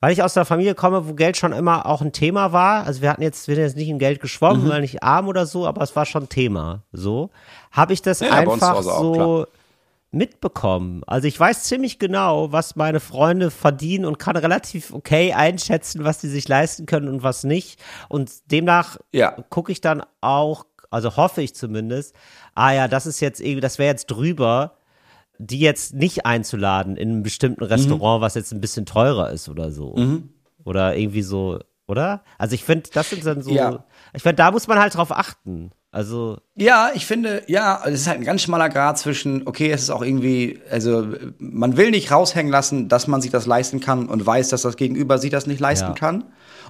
weil ich aus einer Familie komme, wo Geld schon immer auch ein Thema war. Also wir hatten jetzt, wir sind jetzt nicht im Geld geschwommen, Mhm. weil nicht arm oder so, aber es war schon Thema. So habe ich das Ja, einfach auch, so klar. Mitbekommen. Also ich weiß ziemlich genau, was meine Freunde verdienen und kann relativ okay einschätzen, was sie sich leisten können und was nicht. Und demnach Ja. gucke ich dann auch, also hoffe ich zumindest, ah ja, das ist jetzt irgendwie, das wäre jetzt drüber, die jetzt nicht einzuladen in einem bestimmten Mhm. Restaurant, was jetzt ein bisschen teurer ist oder so. Oder irgendwie so, oder? Also ich finde, das sind dann so, Ja. Ich finde, da muss man halt drauf achten. Also, Ja, ich finde, ja, es ist halt ein ganz schmaler Grad zwischen, okay, es ist auch irgendwie, also man will nicht raushängen lassen, dass man sich das leisten kann und weiß, dass das Gegenüber sich das nicht leisten Ja. kann.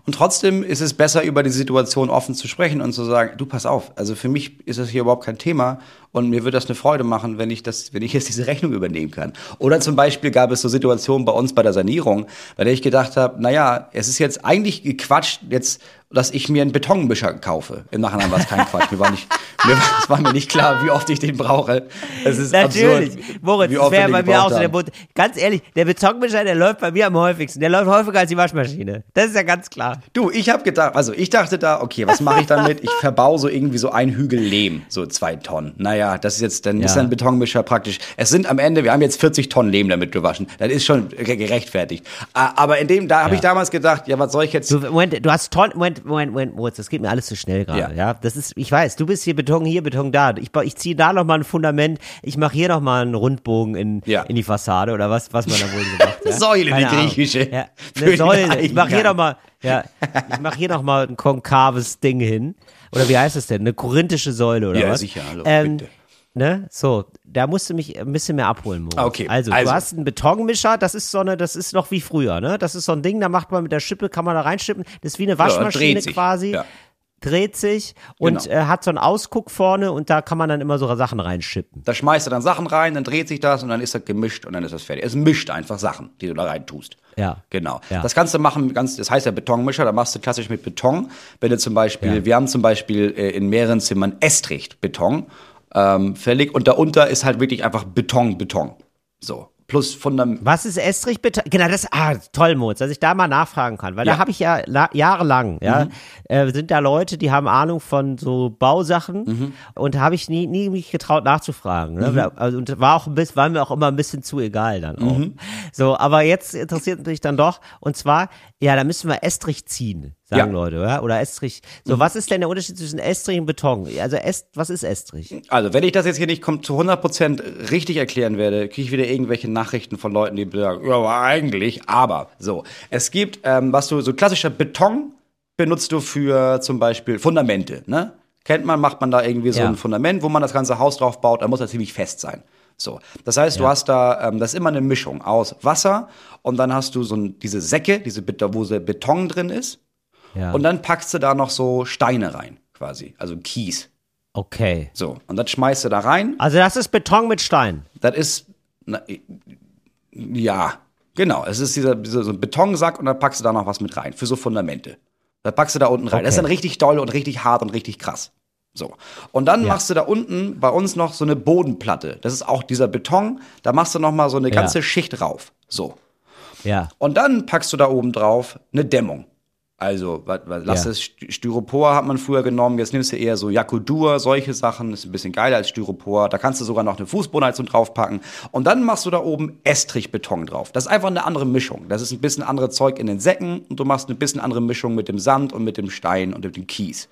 Und trotzdem ist es besser, über die Situation offen zu sprechen und zu sagen, du pass auf, also für mich ist das hier überhaupt kein Thema und mir wird das eine Freude machen, wenn ich das, wenn ich jetzt diese Rechnung übernehmen kann. Oder zum Beispiel gab es so Situationen bei uns bei der Sanierung, bei der ich gedacht habe, naja, es ist jetzt eigentlich gequatscht, jetzt, dass ich mir einen Betonmischer kaufe. Im Nachhinein war es kein Quatsch. Mir war nicht, mir es war mir nicht klar, wie oft ich den brauche. Es ist Natürlich. absurd, Moritz, wie das wäre bei mir auch so. Der. Mut- ganz ehrlich, der Betonmischer, der läuft bei mir am häufigsten. Der läuft häufiger als die Waschmaschine. Das ist ja ganz klar. Du, ich habe gedacht, also ich dachte da, okay, was mache ich damit? Ich verbau so irgendwie so ein Hügel Lehm, so zwei Tonnen. Naja, das ist jetzt, dann ist Ja. ein Betonmischer praktisch. Es sind am Ende, wir haben jetzt 40 Tonnen Lehm damit gewaschen. Das ist schon ge- gerechtfertigt. Aber in dem, da habe ich damals gedacht, ja, was soll ich jetzt? Du, Moment, du hast Tonnen, Moment, Moment, Moment, Moritz, das geht mir alles zu schnell gerade, ja. Ja. Das ist, ich weiß, du bist hier Beton hier, Beton da. Ich, ich ziehe da nochmal ein Fundament, ich mache hier nochmal einen Rundbogen in, Ja. in die Fassade oder was, was man da wohl so macht. Ja? Säule, die Keine Ahnung. griechische. Ja, eine Säule. Ich mache hier nochmal, ja, ich mache hier nochmal ein konkaves Ding hin. Oder wie heißt es denn? Eine korinthische Säule oder Ja, was? sicher, hallo, ähm, bitte. Ne? So, da musst du mich ein bisschen mehr abholen, Moritz. Ah, okay, Also, du also. hast einen Betonmischer, das ist so eine, das ist noch wie früher, ne? Das ist so ein Ding, da macht man mit der Schippe, kann man da reinschippen. Das ist wie eine Waschmaschine sich. quasi. Ja. Dreht sich und Genau. äh, hat so einen Ausguck vorne und da kann man dann immer so Sachen reinschippen. Da schmeißt du dann Sachen rein, dann dreht sich das und dann ist das gemischt und dann ist das fertig. Es mischt einfach Sachen, die du da rein tust. Ja. Genau. Ja. Das kannst du machen, ganz, das heißt ja Betonmischer, da machst du klassisch mit Beton. Wenn du zum Beispiel, Ja. wir haben zum Beispiel äh, in mehreren Zimmern Estricht Beton ähm, fällig und darunter ist halt wirklich einfach Beton, Beton. So. plus Fundament. Was ist Estrich bitte? Genau, das ah, toll, Moritz, dass ich da mal nachfragen kann, weil Ja. da habe ich ja la- jahrelang, ja, Mhm. äh, sind da Leute, die haben Ahnung von so Bausachen Mhm. und da habe ich nie, nie mich getraut nachzufragen. Ne? Also, und war auch ein bisschen, war mir auch immer ein bisschen zu egal dann auch. Mhm. So, aber jetzt interessiert mich dann doch und zwar, ja, da müssen wir Estrich ziehen, sagen Ja. Mhm. Leute, ja? oder Estrich. So, was ist denn der Unterschied zwischen Estrich und Beton? Also Est, was ist Estrich? Also, wenn ich das jetzt hier nicht zu 100% richtig erklären werde, kriege ich wieder irgendwelche Nachrichten von Leuten, die sagen, ja, aber eigentlich, aber. So, es gibt, ähm, was du, so klassischer Beton benutzt du für zum Beispiel Fundamente, ne? Kennt man, macht man da irgendwie so Ja. ein Fundament, wo man das ganze Haus drauf baut, da muss er ziemlich fest sein. So, das heißt, du Ja. hast da, ähm, das ist immer eine Mischung aus Wasser und dann hast du so ein, diese Säcke, diese, wo so Beton drin ist Ja. und dann packst du da noch so Steine rein, quasi, also Kies. okay. So, und das schmeißt du da rein Also das ist Beton mit Stein. das ist, na, ja, genau. Es ist dieser, dieser so ein Betonsack und dann packst du da noch was mit rein für so Fundamente. Da packst du da unten rein. Das ist Okay. dann richtig doll und richtig hart und richtig krass. So. Und dann Ja. machst du da unten bei uns noch so eine Bodenplatte. Das ist auch dieser Beton. Da machst du noch mal so eine Ja. ganze Schicht drauf. So. Ja. Und dann packst du da oben drauf eine Dämmung. Also, was, was, lass Ja. es, St- Styropor hat man früher genommen, jetzt nimmst du eher so Yakudur, solche Sachen, ist ein bisschen geiler als Styropor. Da kannst du sogar noch eine Fußbodenheizung draufpacken. Und dann machst du da oben Estrichbeton drauf. Das ist einfach eine andere Mischung. Das ist ein bisschen andere Zeug in den Säcken und du machst eine bisschen andere Mischung mit dem Sand und mit dem Stein und mit dem Kies.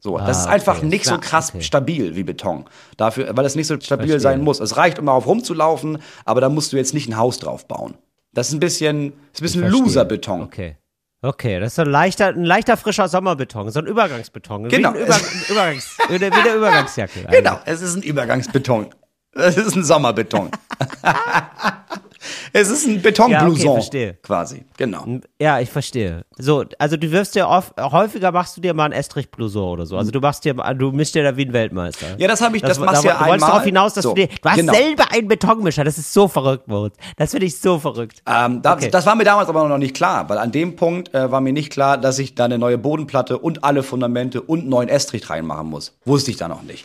So, das Ah, ist einfach okay. nicht so krass okay. stabil wie Beton. Dafür, weil es nicht so stabil Verstehe. sein muss. Es reicht, um darauf rumzulaufen, aber da musst du jetzt nicht ein Haus drauf bauen. Das ist ein bisschen, ist ein bisschen. Loser-Beton. Okay. Okay, das ist so ein leichter, ein leichter frischer Sommerbeton, so ein Übergangsbeton. Genau. Wie, Über, Übergangs, wie eine wie eine Übergangsjacke. Genau, es ist ein Übergangsbeton. Es ist ein Sommerbeton. es ist ein Betonblouson Ja, okay, verstehe. quasi. Genau. Ja, ich verstehe. So, also du wirfst dir oft, häufiger machst du dir mal ein Estrich Blouson oder so. Also du machst dir, du mischst dir da wie ein Weltmeister. Ja, das habe ich, das, machst du ja Du wolltest einmal. darauf hinaus, dass So, du dir, du hast genau. selber einen Betonmischer. Das ist so verrückt, Moritz. Das finde ich so verrückt. Ähm, das, Okay. das war mir damals aber noch nicht klar, weil an dem Punkt äh, war mir nicht klar, dass ich da eine neue Bodenplatte und alle Fundamente und neuen Estrich reinmachen muss. Wusste ich da noch nicht.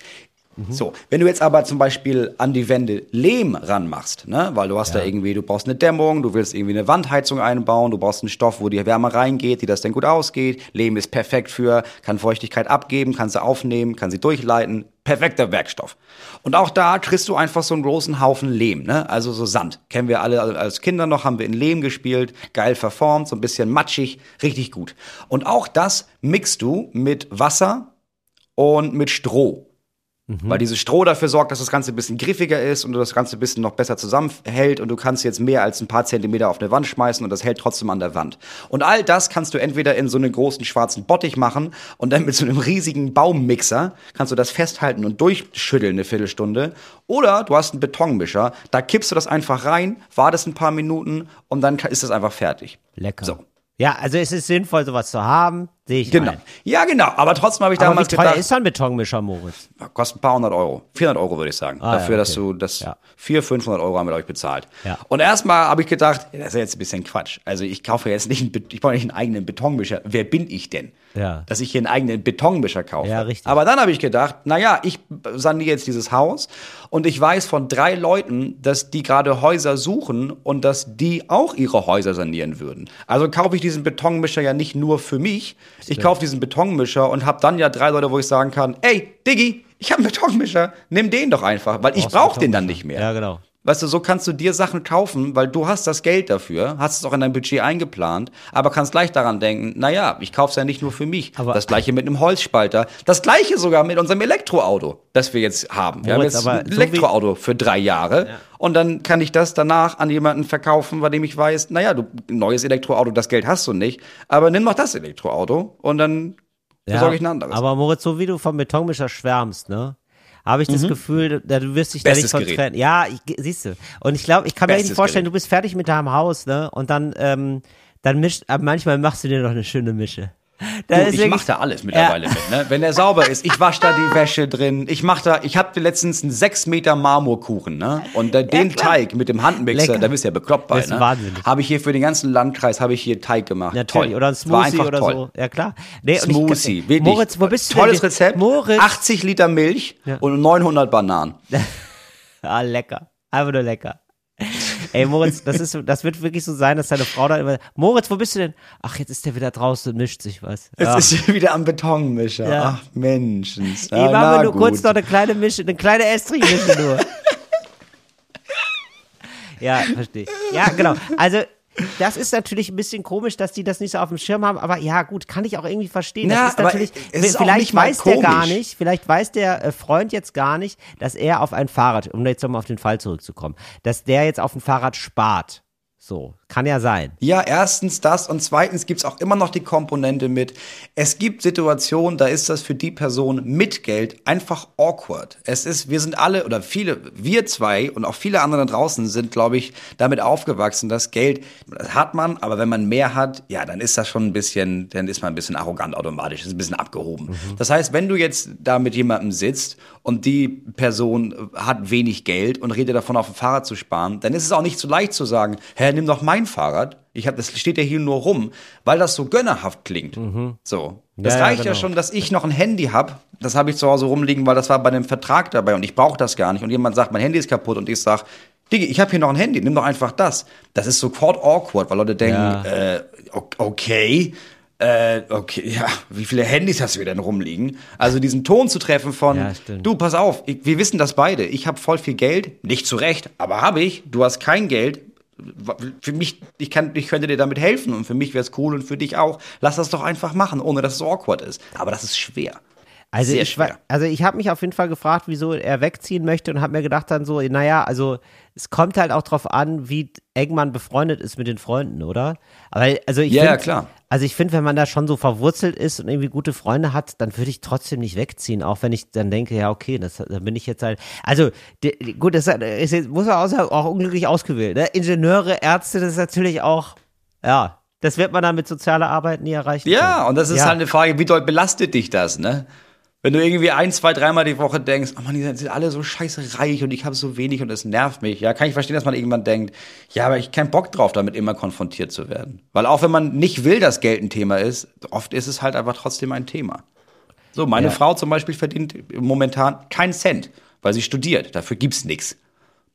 Mhm. So, wenn du jetzt aber zum Beispiel an die Wände Lehm ranmachst, ne, weil du hast da irgendwie, du brauchst eine Dämmung, du willst irgendwie eine Wandheizung einbauen, du brauchst einen Stoff, wo die Wärme reingeht, die das dann gut ausgeht. Lehm ist perfekt für, kann Feuchtigkeit abgeben, kann sie aufnehmen, kann sie durchleiten. Perfekter Werkstoff. Und auch da kriegst du einfach so einen großen Haufen Lehm, ne? Also so Sand. Kennen wir alle als Kinder noch, haben wir in Lehm gespielt, geil verformt, so ein bisschen matschig, richtig gut. Und auch das mixt du mit Wasser und mit Stroh. Weil dieses Stroh dafür sorgt, dass das Ganze ein bisschen griffiger ist und du das Ganze ein bisschen noch besser zusammenhält und du kannst jetzt mehr als ein paar Zentimeter auf eine Wand schmeißen und das hält trotzdem an der Wand. Und all das kannst du entweder in so einen großen schwarzen Bottich machen und dann mit so einem riesigen Baummixer kannst du das festhalten und durchschütteln eine Viertelstunde. Oder du hast einen Betonmischer, da kippst du das einfach rein, wartest ein paar Minuten und dann ist das einfach fertig. Lecker. So. Ja, also es ist sinnvoll, sowas zu haben. Sehe ich Genau. ein. Ja, genau. Aber trotzdem habe ich Aber wie damals teuer gedacht, ist ein Betonmischer, Moritz? Kostet ein paar hundert Euro. 400 Euro würde ich sagen. Ah, Dafür, ja, dass okay. du das Ja. 400, 500 Euro haben wir, glaube ich, bezahlt. Ja. Und erstmal habe ich gedacht, das ist jetzt ein bisschen Quatsch. Also ich kaufe jetzt nicht, einen, ich brauche nicht einen eigenen Betonmischer. Wer bin ich denn? Ja. Dass ich hier einen eigenen Betonmischer kaufe. Ja, richtig. Aber dann habe ich gedacht, naja, ich saniere jetzt dieses Haus und ich weiß von drei Leuten, dass die gerade Häuser suchen und dass die auch ihre Häuser sanieren würden. Also kaufe ich diesen Betonmischer ja nicht nur für mich. Ich kaufe diesen Betonmischer und habe dann ja drei Leute, wo ich sagen kann, ey, Diggi, ich habe einen Betonmischer, nimm den doch einfach, weil ich brauche den dann nicht mehr. Ja, genau. Weißt du, so kannst du dir Sachen kaufen, weil du hast das Geld dafür, hast es auch in dein Budget eingeplant, aber kannst gleich daran denken, naja, ich kauf's ja nicht nur für mich. Aber- das gleiche mit einem Holzspalter. Das gleiche sogar mit unserem Elektroauto, das wir jetzt haben. Wir Moritz, haben jetzt ein so Elektroauto für drei Jahre und dann kann ich das danach an jemanden verkaufen, bei dem ich weiß, naja, du, neues Elektroauto, das Geld hast du nicht, aber nimm doch das Elektroauto und dann besorge ich ein anderes. Aber Moritz, so wie du vom Betonmischer schwärmst, ne? Habe ich das Gefühl, da, du wirst dich da Mhm. Bestes nicht von trennen. Ja, ich, siehst du. Und ich glaube, ich kann mir nicht vorstellen, Gerät. du bist fertig mit deinem Haus, ne? Und dann, ähm, dann mischt, aber manchmal machst du dir noch eine schöne Mische. Du, ich wirklich- mache da alles mittlerweile mit, ne? Wenn der sauber ist, ich wasche da die Wäsche drin. Ich mache da, ich habe letztens einen 6 Meter Marmorkuchen, ne? Und da, den klar. Teig mit dem Handmixer, Lecker. da bist du ja bekloppt bei, Das ist ne? wahnsinnig. Habe ich hier für den ganzen Landkreis habe ich hier Teig gemacht. Natürlich. Toll. Oder ein Smoothie oder toll. so. Ja, klar. Nee, Smoothie, wirklich. Moritz, wo bist du Tolles denn? Rezept. Moritz. 80 Liter Milch Ja. und 900 Bananen. Ah, lecker. Einfach nur lecker. Ey, Moritz, das ist, das wird wirklich so sein, dass deine Frau dann immer, Moritz, wo bist du denn? Ach, jetzt ist der wieder draußen und mischt sich was. Es Ja. ist wieder am Betonmischer. Ja. Ach, Menschens. Eben haben wir nur kurz noch eine kleine Mische, eine kleine Estrich-Mische nur. ja, verstehe. Ja, genau. Also, das ist natürlich ein bisschen komisch, dass die das nicht so auf dem Schirm haben, aber ja, gut, kann ich auch irgendwie verstehen. Na, das ist natürlich, es ist vielleicht weiß der gar komisch. nicht, vielleicht weiß der äh, Freund jetzt gar nicht, dass er auf ein Fahrrad, um jetzt nochmal auf den Fall zurückzukommen, dass der jetzt auf ein Fahrrad spart. So, kann ja sein. Ja, erstens das und zweitens gibt's auch immer noch die Komponente mit, es gibt Situationen, da ist das für die Person mit Geld einfach awkward. Es ist, wir sind alle oder viele, wir zwei und auch viele andere da draußen sind, glaube ich, damit aufgewachsen, dass Geld, das hat man, aber wenn man mehr hat, ja, dann ist das schon ein bisschen, dann ist man ein bisschen arrogant automatisch, ist ein bisschen abgehoben. Das heißt, wenn du jetzt da mit jemandem sitzt und die Person hat wenig Geld und redet davon, auf dem Fahrrad zu sparen, dann ist es auch nicht so leicht zu sagen, hä, nimm doch mein Fahrrad. Ich hab, das steht ja hier nur rum, weil das so gönnerhaft klingt. So. Das Ja, ja, reicht ja genau. schon, dass ich noch ein Handy hab. Das habe ich zu Hause rumliegen, weil das war bei einem Vertrag dabei und ich brauche das gar nicht. Und jemand sagt, mein Handy ist kaputt und ich sag, Diggi, ich habe hier noch ein Handy, nimm doch einfach das. Das ist sofort awkward, weil Leute denken, Ja. äh, okay, äh, okay, ja, wie viele Handys hast du denn rumliegen? Also diesen Ton zu treffen von, Ja, du, pass auf, ich, wir wissen das beide. Ich habe voll viel Geld, nicht zu Recht, aber habe ich. Du hast kein Geld. Für mich, ich, kann, ich könnte dir damit helfen und für mich wäre es cool und für dich auch. Lass das doch einfach machen, ohne dass es awkward ist. Aber das ist schwer. Also Sehr ich, schwer. also ich habe mich auf jeden Fall gefragt, wieso er wegziehen möchte und habe mir gedacht dann so, naja, also es kommt halt auch drauf an, wie eng man befreundet ist mit den Freunden, oder? Aber also ich Ja, ja, find, klar. Also ich finde, wenn man da schon so verwurzelt ist und irgendwie gute Freunde hat, dann würde ich trotzdem nicht wegziehen, auch wenn ich dann denke, ja okay, das, dann bin ich jetzt halt, also die, gut, das ist jetzt, muss man auch, auch unglücklich ausgewählt. Ne? Ingenieure, Ärzte, das ist natürlich auch, ja, das wird man dann mit sozialer Arbeit nie erreichen. Ja, können. und das ist Ja. halt eine Frage, wie doll belastet dich das, ne? Wenn du irgendwie ein, zwei, dreimal die Woche denkst, oh Mann, die sind alle so scheiße reich und ich habe so wenig und es nervt mich. Ja, kann ich verstehen, dass man irgendwann denkt, ja, aber ich keinen Bock drauf, damit immer konfrontiert zu werden. Weil auch wenn man nicht will, dass Geld ein Thema ist, oft ist es halt einfach trotzdem ein Thema. So, meine Ja. Frau zum Beispiel verdient momentan keinen Cent, weil sie studiert. Dafür gibt's nichts.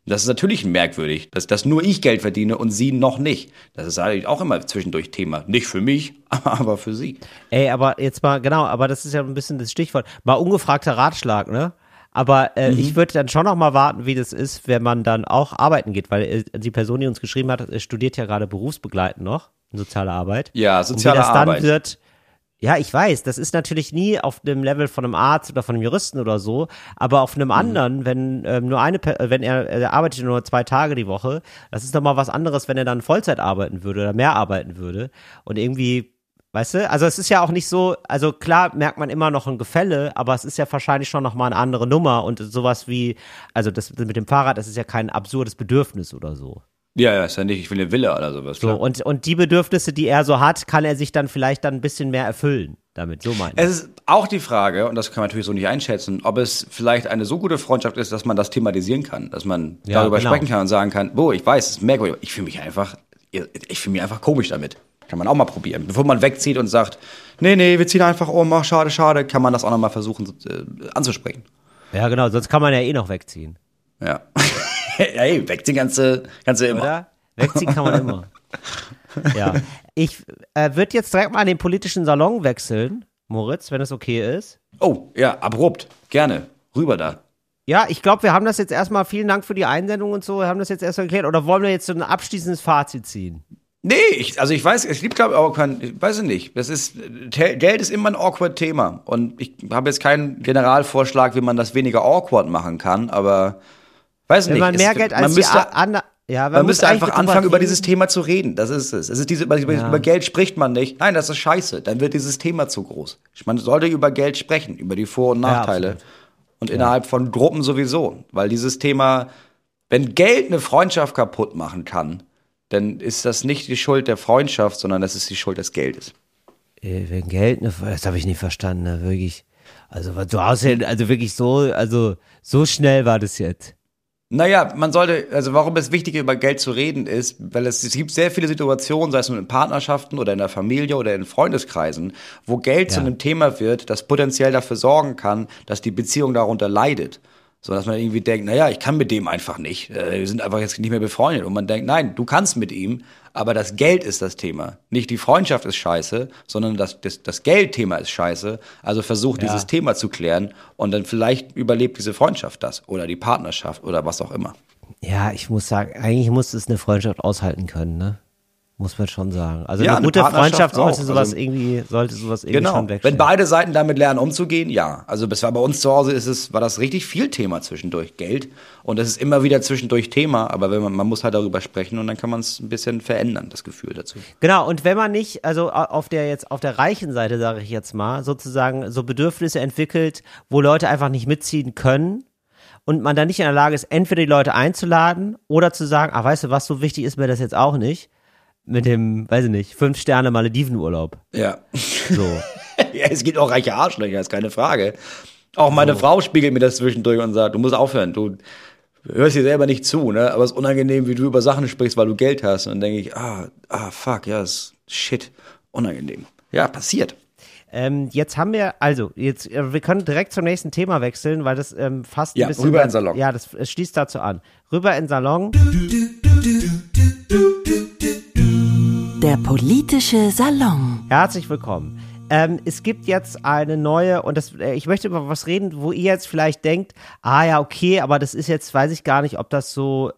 Das ist natürlich merkwürdig, dass, dass nur ich Geld verdiene und sie noch nicht. Das ist eigentlich auch immer zwischendurch Thema. Nicht für mich, aber für sie. Ey, aber jetzt mal, genau, aber das ist ja ein bisschen das Stichwort. Mal ungefragter Ratschlag, ne? Aber äh, Mhm. ich würde dann schon noch mal warten, wie das ist, wenn man dann auch arbeiten geht, weil äh, die Person, die uns geschrieben hat, äh, studiert ja gerade berufsbegleitend noch in sozialer Arbeit. Ja, Und soziale wie das dann Arbeit. wird, ja, ich weiß, das ist natürlich nie auf dem Level von einem Arzt oder von einem Juristen oder so, aber auf Mhm. einem anderen, wenn ähm, nur eine, wenn er, er arbeitet nur zwei Tage die Woche, das ist doch mal was anderes, wenn er dann Vollzeit arbeiten würde oder mehr arbeiten würde und irgendwie, weißt du, also es ist ja auch nicht so, also klar merkt man immer noch ein Gefälle, aber es ist ja wahrscheinlich schon noch mal eine andere Nummer und sowas wie, also das mit dem Fahrrad, das ist ja kein absurdes Bedürfnis oder so. Ja, ja, ist ja nicht, ich will eine Villa oder sowas. So, klar. und, und die Bedürfnisse, die er so hat, kann er sich dann vielleicht dann ein bisschen mehr erfüllen damit, so meine ich. Es ist auch die Frage, und das kann man natürlich so nicht einschätzen, ob es vielleicht eine so gute Freundschaft ist, dass man das thematisieren kann, dass man Ja, darüber genau. sprechen kann und sagen kann, boah, ich weiß, es ist merkwürdig, ich fühle mich einfach, ich fühle mich einfach komisch damit. Kann man auch mal probieren. Bevor man wegzieht und sagt, nee, nee, wir ziehen einfach um, ach, schade, schade, kann man das auch noch mal versuchen äh, anzusprechen. Ja, genau, sonst kann man ja eh noch wegziehen. Ja. ja, ey, wegziehen kannst du, kannst du immer. Oder? Wegziehen kann man immer. Ja. Ich äh, würde jetzt direkt mal an den politischen Salon wechseln, Moritz, wenn es okay ist. Oh, ja, abrupt. Gerne. Rüber da. Ja, ich glaube, wir haben das jetzt erstmal, vielen Dank für die Einsendung und so, wir haben das jetzt erstmal geklärt. Oder wollen wir jetzt so ein abschließendes Fazit ziehen? Nee, ich, also ich weiß, es gibt glaube ich auch kein, ich weiß ich nicht. Das ist, äh, Geld ist immer ein awkward Thema. Und ich habe jetzt keinen Generalvorschlag, wie man das weniger awkward machen kann, aber weiß Wenn nicht. man Es- mehr Geld als man müsste, an, ja, man muss müsste einfach anfangen, über dieses Thema zu reden. Das ist es. Es ist diese, über, Ja. über Geld spricht man nicht. Nein, das ist scheiße. Dann wird dieses Thema zu groß. Man sollte über Geld sprechen, über die Vor- und Nachteile. absolut. und innerhalb von Gruppen sowieso. Weil dieses Thema, wenn Geld eine Freundschaft kaputt machen kann, dann ist das nicht die Schuld der Freundschaft, sondern das ist die Schuld des Geldes. Äh, Wenn Geld, ne, das habe ich nicht verstanden, ne, wirklich. Also, was du hast ja, also wirklich so, also, so schnell war das jetzt. Naja, man sollte, also warum es wichtig ist, über Geld zu reden, ist, weil es, es gibt sehr viele Situationen, sei es nun in Partnerschaften oder in der Familie oder in Freundeskreisen, wo Geld zu Ja. einem Thema wird, das potenziell dafür sorgen kann, dass die Beziehung darunter leidet. So dass man irgendwie denkt, naja, ich kann mit dem einfach nicht. Äh, Wir sind einfach jetzt nicht mehr befreundet. Und man denkt, nein, du kannst mit ihm, aber das Geld ist das Thema. Nicht die Freundschaft ist scheiße, sondern das, das, das Geldthema ist scheiße. Also versuch dieses Thema zu klären und dann vielleicht überlebt diese Freundschaft das oder die Partnerschaft oder was auch immer. Ja, ich muss sagen, eigentlich muss es eine Freundschaft aushalten können, ne? Muss man schon sagen. Also Ja, eine eine gute Freundschaft sollte auch. sowas Also- irgendwie, sollte sowas irgendwie Genau. schon Wenn wegstellen. beide Seiten damit lernen, umzugehen, ja. Also das war bei uns zu Hause ist es, war das richtig viel Thema zwischendurch, Geld. Und das ist immer wieder zwischendurch Thema, aber wenn man, man muss halt darüber sprechen und dann kann man es ein bisschen verändern, das Gefühl dazu. Genau, und wenn man nicht, also au- auf der jetzt, auf der reichen Seite, sage ich jetzt mal, sozusagen so Bedürfnisse entwickelt, wo Leute einfach nicht mitziehen können und man dann nicht in der Lage ist, entweder die Leute einzuladen oder zu sagen, ach, weißt du was, so wichtig ist mir das jetzt auch nicht, mit dem, weiß ich nicht, fünf Sterne Maledivenurlaub. Ja. So. ja. Es gibt auch reiche Arschlöcher, ist keine Frage. Auch meine Frau spiegelt mir das zwischendurch und sagt, du musst aufhören, du hörst dir selber nicht zu, ne? Aber es ist unangenehm, wie du über Sachen sprichst, weil du Geld hast. Und dann denke ich, ah, ah, fuck, ja, ist shit, unangenehm. Ja, passiert. Ähm, jetzt haben wir, also, jetzt, äh, wir können direkt zum nächsten Thema wechseln, weil das ähm, fast ein Ja, bisschen. rüber in den Salon. Ja, das es schließt dazu an. Rüber in den Salon. Der politische Salon. Herzlich willkommen. Ähm, es gibt jetzt eine neue, und das, äh, ich möchte über was reden, wo ihr jetzt vielleicht denkt, ah ja, okay, aber das ist jetzt, weiß ich gar nicht, ob das so,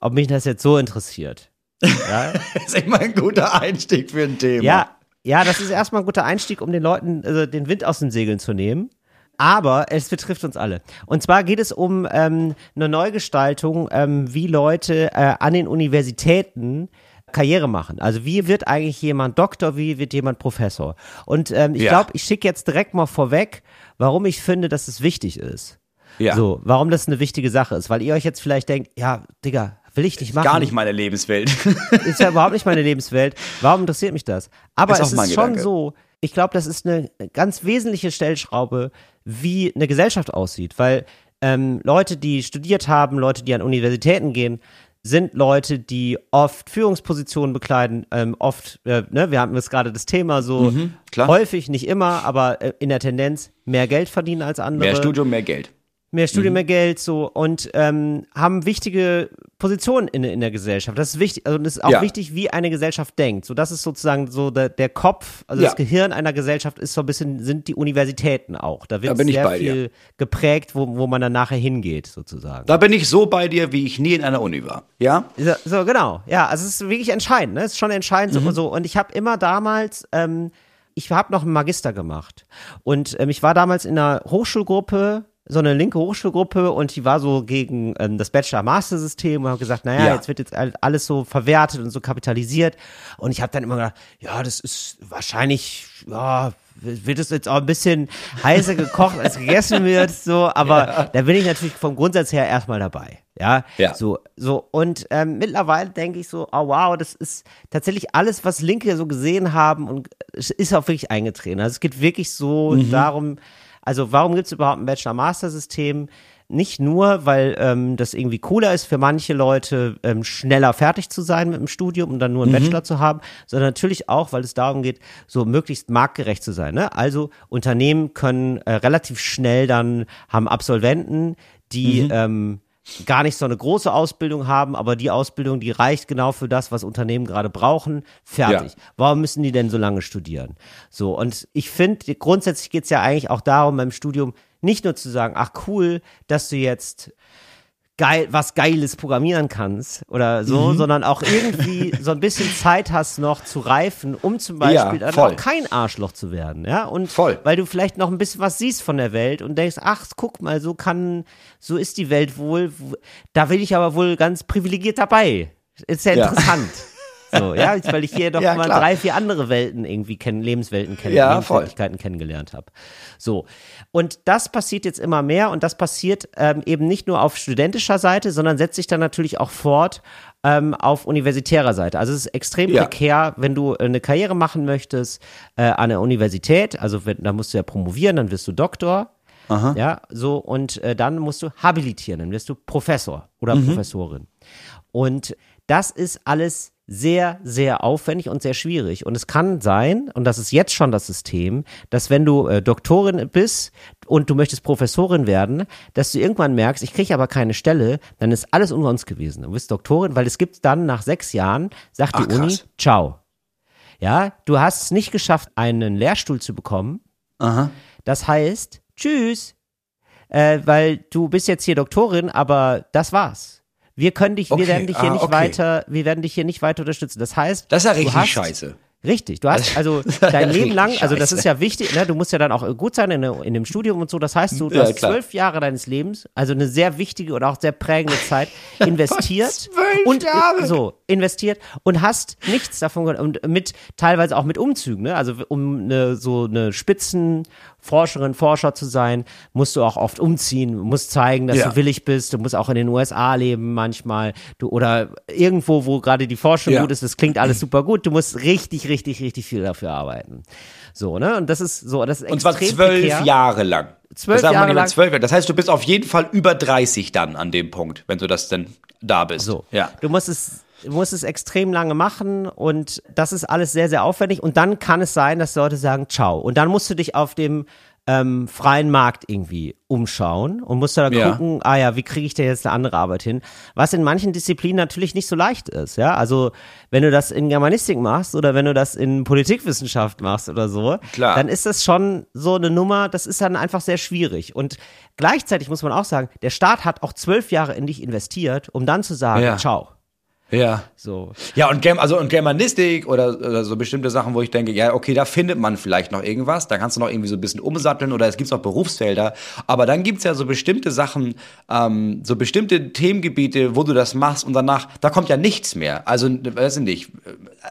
ob mich das jetzt so interessiert. Ja, Das ist immer ein guter Einstieg für ein Thema. ja, ja, das ist erstmal ein guter Einstieg, um den Leuten also den Wind aus den Segeln zu nehmen. Aber es betrifft uns alle. Und zwar geht es um ähm, eine Neugestaltung, ähm, wie Leute äh, an den Universitäten Karriere machen. Also wie wird eigentlich jemand Doktor, wie wird jemand Professor? Und ähm, ich Ja. glaube, ich schicke jetzt direkt mal vorweg, warum ich finde, dass es wichtig ist. Ja. So, warum das eine wichtige Sache ist. Weil ihr euch jetzt vielleicht denkt, ja, Digga, will ich nicht machen. Gar nicht meine Lebenswelt. Ist ja überhaupt nicht meine Lebenswelt. Warum interessiert mich das? Aber Ist es ist schon Gedanke. so, ich glaube, das ist eine ganz wesentliche Stellschraube, wie eine Gesellschaft aussieht. Weil ähm, Leute, die studiert haben, Leute, die an Universitäten gehen, sind Leute, die oft Führungspositionen bekleiden, ähm, oft, äh, ne, wir hatten jetzt gerade das Thema so Mhm, häufig, nicht immer, aber äh, in der Tendenz mehr Geld verdienen als andere. Mehr Studium, mehr Geld. Mehr Mhm. Studium, mehr Geld, so und ähm, haben wichtige Positionen in, in der Gesellschaft. Das ist wichtig, also das ist auch Ja. wichtig, wie eine Gesellschaft denkt. So, das ist sozusagen so der, der Kopf, also Ja. das Gehirn einer Gesellschaft ist so ein bisschen, sind die Universitäten auch. Da Da wird bin ich sehr bei dir. viel geprägt, wo, wo man dann nachher hingeht, sozusagen. Da bin ich so bei dir, wie ich nie in einer Uni war. Ja? So, so, genau. Ja, also es ist wirklich entscheidend. Ne? Es ist schon entscheidend. Mhm. So, so. Und ich habe immer damals, ähm, ich habe noch einen Magister gemacht. Und ähm, ich war damals in einer Hochschulgruppe, so eine linke Hochschulgruppe, und die war so gegen ähm, das Bachelor-Master-System und habe gesagt, naja, Ja. jetzt wird jetzt all- alles so verwertet und so kapitalisiert. Und ich habe dann immer gedacht, ja, das ist wahrscheinlich, ja, wird es jetzt auch ein bisschen heißer gekocht, als gegessen wird, so, aber da bin ich natürlich vom Grundsatz her erstmal dabei. Ja, Ja. so, so, und ähm, mittlerweile denke ich so, oh wow, das ist tatsächlich alles, was Linke so gesehen haben und es ist auch wirklich eingetreten. Also es geht wirklich so Mhm. darum, also warum gibt es überhaupt ein Bachelor-Master-System? Nicht nur, weil ähm, das irgendwie cooler ist für manche Leute, ähm, schneller fertig zu sein mit dem Studium und dann nur einen Bachelor zu haben, sondern natürlich auch, weil es darum geht, so möglichst marktgerecht zu sein. Ne? Also Unternehmen können äh, relativ schnell dann, haben Absolventen, die ähm, gar nicht so eine große Ausbildung haben, aber die Ausbildung, die reicht genau für das, was Unternehmen gerade brauchen. Fertig. Ja. Warum müssen die denn so lange studieren? So, und ich finde, grundsätzlich geht es ja eigentlich auch darum, beim Studium nicht nur zu sagen, ach cool, dass du jetzt geil, was Geiles programmieren kannst oder so, Mhm. sondern auch irgendwie so ein bisschen Zeit hast noch zu reifen, um zum Beispiel Ja, auch kein Arschloch zu werden, ja, und Voll. weil du vielleicht noch ein bisschen was siehst von der Welt und denkst, ach, guck mal, so kann, so ist die Welt wohl, da will ich aber wohl ganz privilegiert dabei. Ist ja Ja. interessant. So, ja, weil ich hier doch Ja, mal klar. drei, vier andere Welten irgendwie kennen, Lebenswelten kennen, Ja, voll. Lebensweltlichkeiten kennengelernt habe. So. Und das passiert jetzt immer mehr und das passiert ähm, eben nicht nur auf studentischer Seite, sondern setzt sich dann natürlich auch fort ähm, auf universitärer Seite. Also es ist extrem Ja. prekär, wenn du äh, eine Karriere machen möchtest äh, an der Universität, also wenn, da musst du ja promovieren, dann wirst du Doktor. Ja, so, und äh, dann musst du habilitieren, dann wirst du Professor oder Mhm. Professorin. Und das ist alles sehr, sehr aufwendig und sehr schwierig. Und es kann sein, und das ist jetzt schon das System, dass wenn du äh, Doktorin bist und du möchtest Professorin werden, dass du irgendwann merkst, ich kriege aber keine Stelle, dann ist alles umsonst gewesen. Du bist Doktorin, weil es gibt dann nach sechs Jahren, sagt Ach, die Uni, krass. ciao. Ja, du hast es nicht geschafft, einen Lehrstuhl zu bekommen. Aha. Das heißt, tschüss, äh, weil du bist jetzt hier Doktorin, aber das war's. Wir können dich, wir Okay, werden dich hier ah, nicht okay. weiter, wir werden dich hier nicht weiter unterstützen. Das heißt, Das ist ja richtig hast, scheiße. Richtig, du hast also ja dein Leben lang, also das ist ja wichtig, ne, du musst ja dann auch gut sein in, in dem Studium und so. Das heißt, du, du Ja, hast zwölf Jahre deines Lebens, also eine sehr wichtige und auch sehr prägende Zeit investiert zwölf und Jahre? äh, so investiert und hast nichts davon und mit teilweise auch mit Umzügen, ne? Also um eine, so eine Spitzenforscherin, Forscher zu sein, musst du auch oft umziehen, musst zeigen, dass Ja. du willig bist, du musst auch in den USA leben manchmal, du oder irgendwo, wo gerade die Forschung Ja. gut ist, das klingt alles super gut, du musst richtig, richtig, richtig viel dafür arbeiten. So, ne? Und das ist so, das ist Und zwar zwölf prekär. Jahre lang. Zwölf das Jahre lang. Zwölf Jahre. Das heißt, du bist auf jeden Fall über 30 dann an dem Punkt, wenn du das denn da bist. So. Ja. Du musst es, du musst es extrem lange machen und das ist alles sehr, sehr aufwendig. Und dann kann es sein, dass Leute sagen, ciao. Und dann musst du dich auf dem ähm, freien Markt irgendwie umschauen und musst dann Ja. gucken, ah ja, wie kriege ich denn jetzt eine andere Arbeit hin? Was in manchen Disziplinen natürlich nicht so leicht ist, ja. Also wenn du das in Germanistik machst oder wenn du das in Politikwissenschaft machst oder so, Klar. dann ist das schon so eine Nummer, das ist dann einfach sehr schwierig. Und gleichzeitig muss man auch sagen, der Staat hat auch zwölf Jahre in dich investiert, um dann zu sagen, Ja. ciao. Ja. So. Ja, und, Germ also, und Germanistik oder, oder so bestimmte Sachen, wo ich denke, ja, okay, da findet man vielleicht noch irgendwas, da kannst du noch irgendwie so ein bisschen umsatteln oder es gibt noch Berufsfelder, aber dann gibt's ja so bestimmte Sachen, ähm, so bestimmte Themengebiete, wo du das machst und danach, da kommt ja nichts mehr. Also, weiß ich nicht,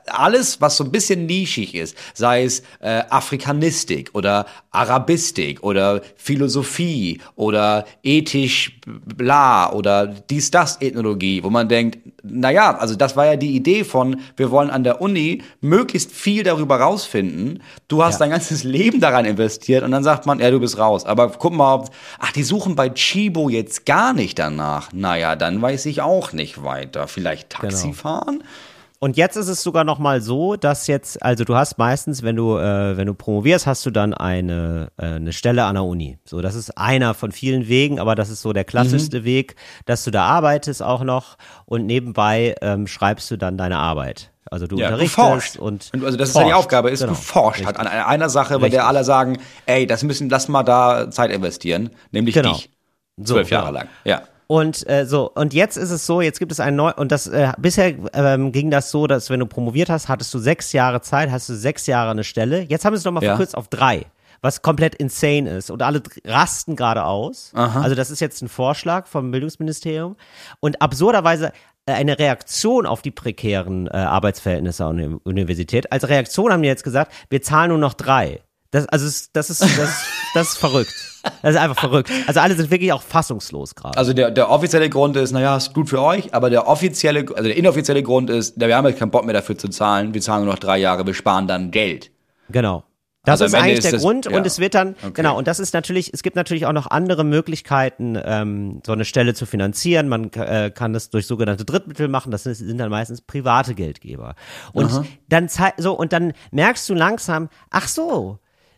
alles, was so ein bisschen nischig ist, sei es äh, Afrikanistik oder Arabistik oder Philosophie oder ethisch bla oder dies, das Ethnologie, wo man denkt, naja, also das war ja die Idee von, wir wollen an der Uni möglichst viel darüber rausfinden. Du hast Ja. dein ganzes Leben daran investiert und dann sagt man, ja, du bist raus. Aber guck mal, ach, die suchen bei Chibo jetzt gar nicht danach. Naja, dann weiß ich auch nicht weiter. Vielleicht Taxi Genau. fahren? Und jetzt ist es sogar noch mal so, dass jetzt, also du hast meistens, wenn du, äh, wenn du promovierst, hast du dann eine, äh, eine Stelle an der Uni. So, das ist einer von vielen Wegen, aber das ist so der klassischste Mhm. Weg, dass du da arbeitest auch noch und nebenbei ähm, schreibst du dann deine Arbeit. Also du Ja, unterrichtest und Und also das ist ja die forscht. Aufgabe, ist Genau. geforscht hat an einer Sache, bei Richtig. der alle sagen, ey, das müssen, lass mal da Zeit investieren, nämlich Genau. dich. Zwölf So, Jahre genau. lang. Ja. Und äh, so, und jetzt ist es so, jetzt gibt es ein neu und das äh, bisher ähm, ging das so, dass wenn du promoviert hast, hattest du sechs Jahre Zeit, hast du sechs Jahre eine Stelle. Jetzt haben sie es nochmal Ja. verkürzt auf drei, was komplett insane ist. Und alle rasten gerade aus. Also das ist jetzt ein Vorschlag vom Bildungsministerium. Und absurderweise äh, eine Reaktion auf die prekären äh, Arbeitsverhältnisse an der Universität. Als Reaktion haben die jetzt gesagt, wir zahlen nur noch drei. Das, also das ist, das, ist- das ist verrückt. Das ist einfach verrückt. Also alle sind wirklich auch fassungslos gerade. Also der, der offizielle Grund ist, naja, ist gut für euch, aber der offizielle, also der inoffizielle Grund ist, wir haben jetzt keinen Bock mehr dafür zu zahlen, wir zahlen nur noch drei Jahre, wir sparen dann Geld. Genau. Das Also ist eigentlich ist der das- Grund ja. und es wird dann, Okay. genau, und das ist natürlich, es gibt natürlich auch noch andere Möglichkeiten, ähm, so eine Stelle zu finanzieren. Man äh, kann das durch sogenannte Drittmittel machen, das sind, dann meistens private Geldgeber. Und dann zei- so, und dann merkst du langsam, ach so,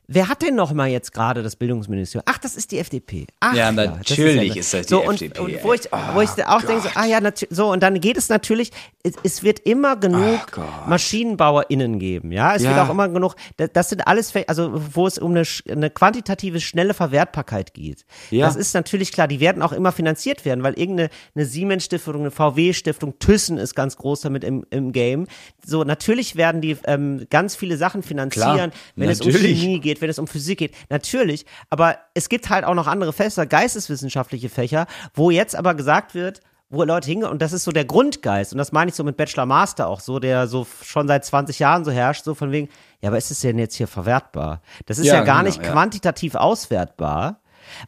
Wer hat denn noch mal jetzt gerade das Bildungsministerium? Ach, das ist die FDP. Ach, Ja, das natürlich ja- ist das die so, und, FDP, Und ey. wo ich, wo ich auch denke, so, ah ja, natürlich, so, und dann geht es natürlich, es, es wird immer genug MaschinenbauerInnen geben, ja. Es wird Ja. auch immer genug, das, das sind alles, also wo es um eine, eine quantitative, schnelle Verwertbarkeit geht. Ja. Das ist natürlich klar, die werden auch immer finanziert werden, weil irgendeine eine Siemens-Stiftung, eine VW-Stiftung, Thyssen ist ganz groß damit im, im Game. So, natürlich werden die ähm, ganz viele Sachen finanzieren, Klar, wenn es um natürlich. Chemie geht, wenn es um Physik geht. Natürlich, aber es gibt halt auch noch andere Fächer, geisteswissenschaftliche Fächer, wo jetzt aber gesagt wird, wo Leute hingehen, und das ist so der Grundgeist, und das meine ich so mit Bachelor Master auch so, der so schon seit 20 Jahren so herrscht, so von wegen, ja, aber ist es denn jetzt hier verwertbar? Das ist ja, Ja, gar genau, nicht ja. quantitativ auswertbar.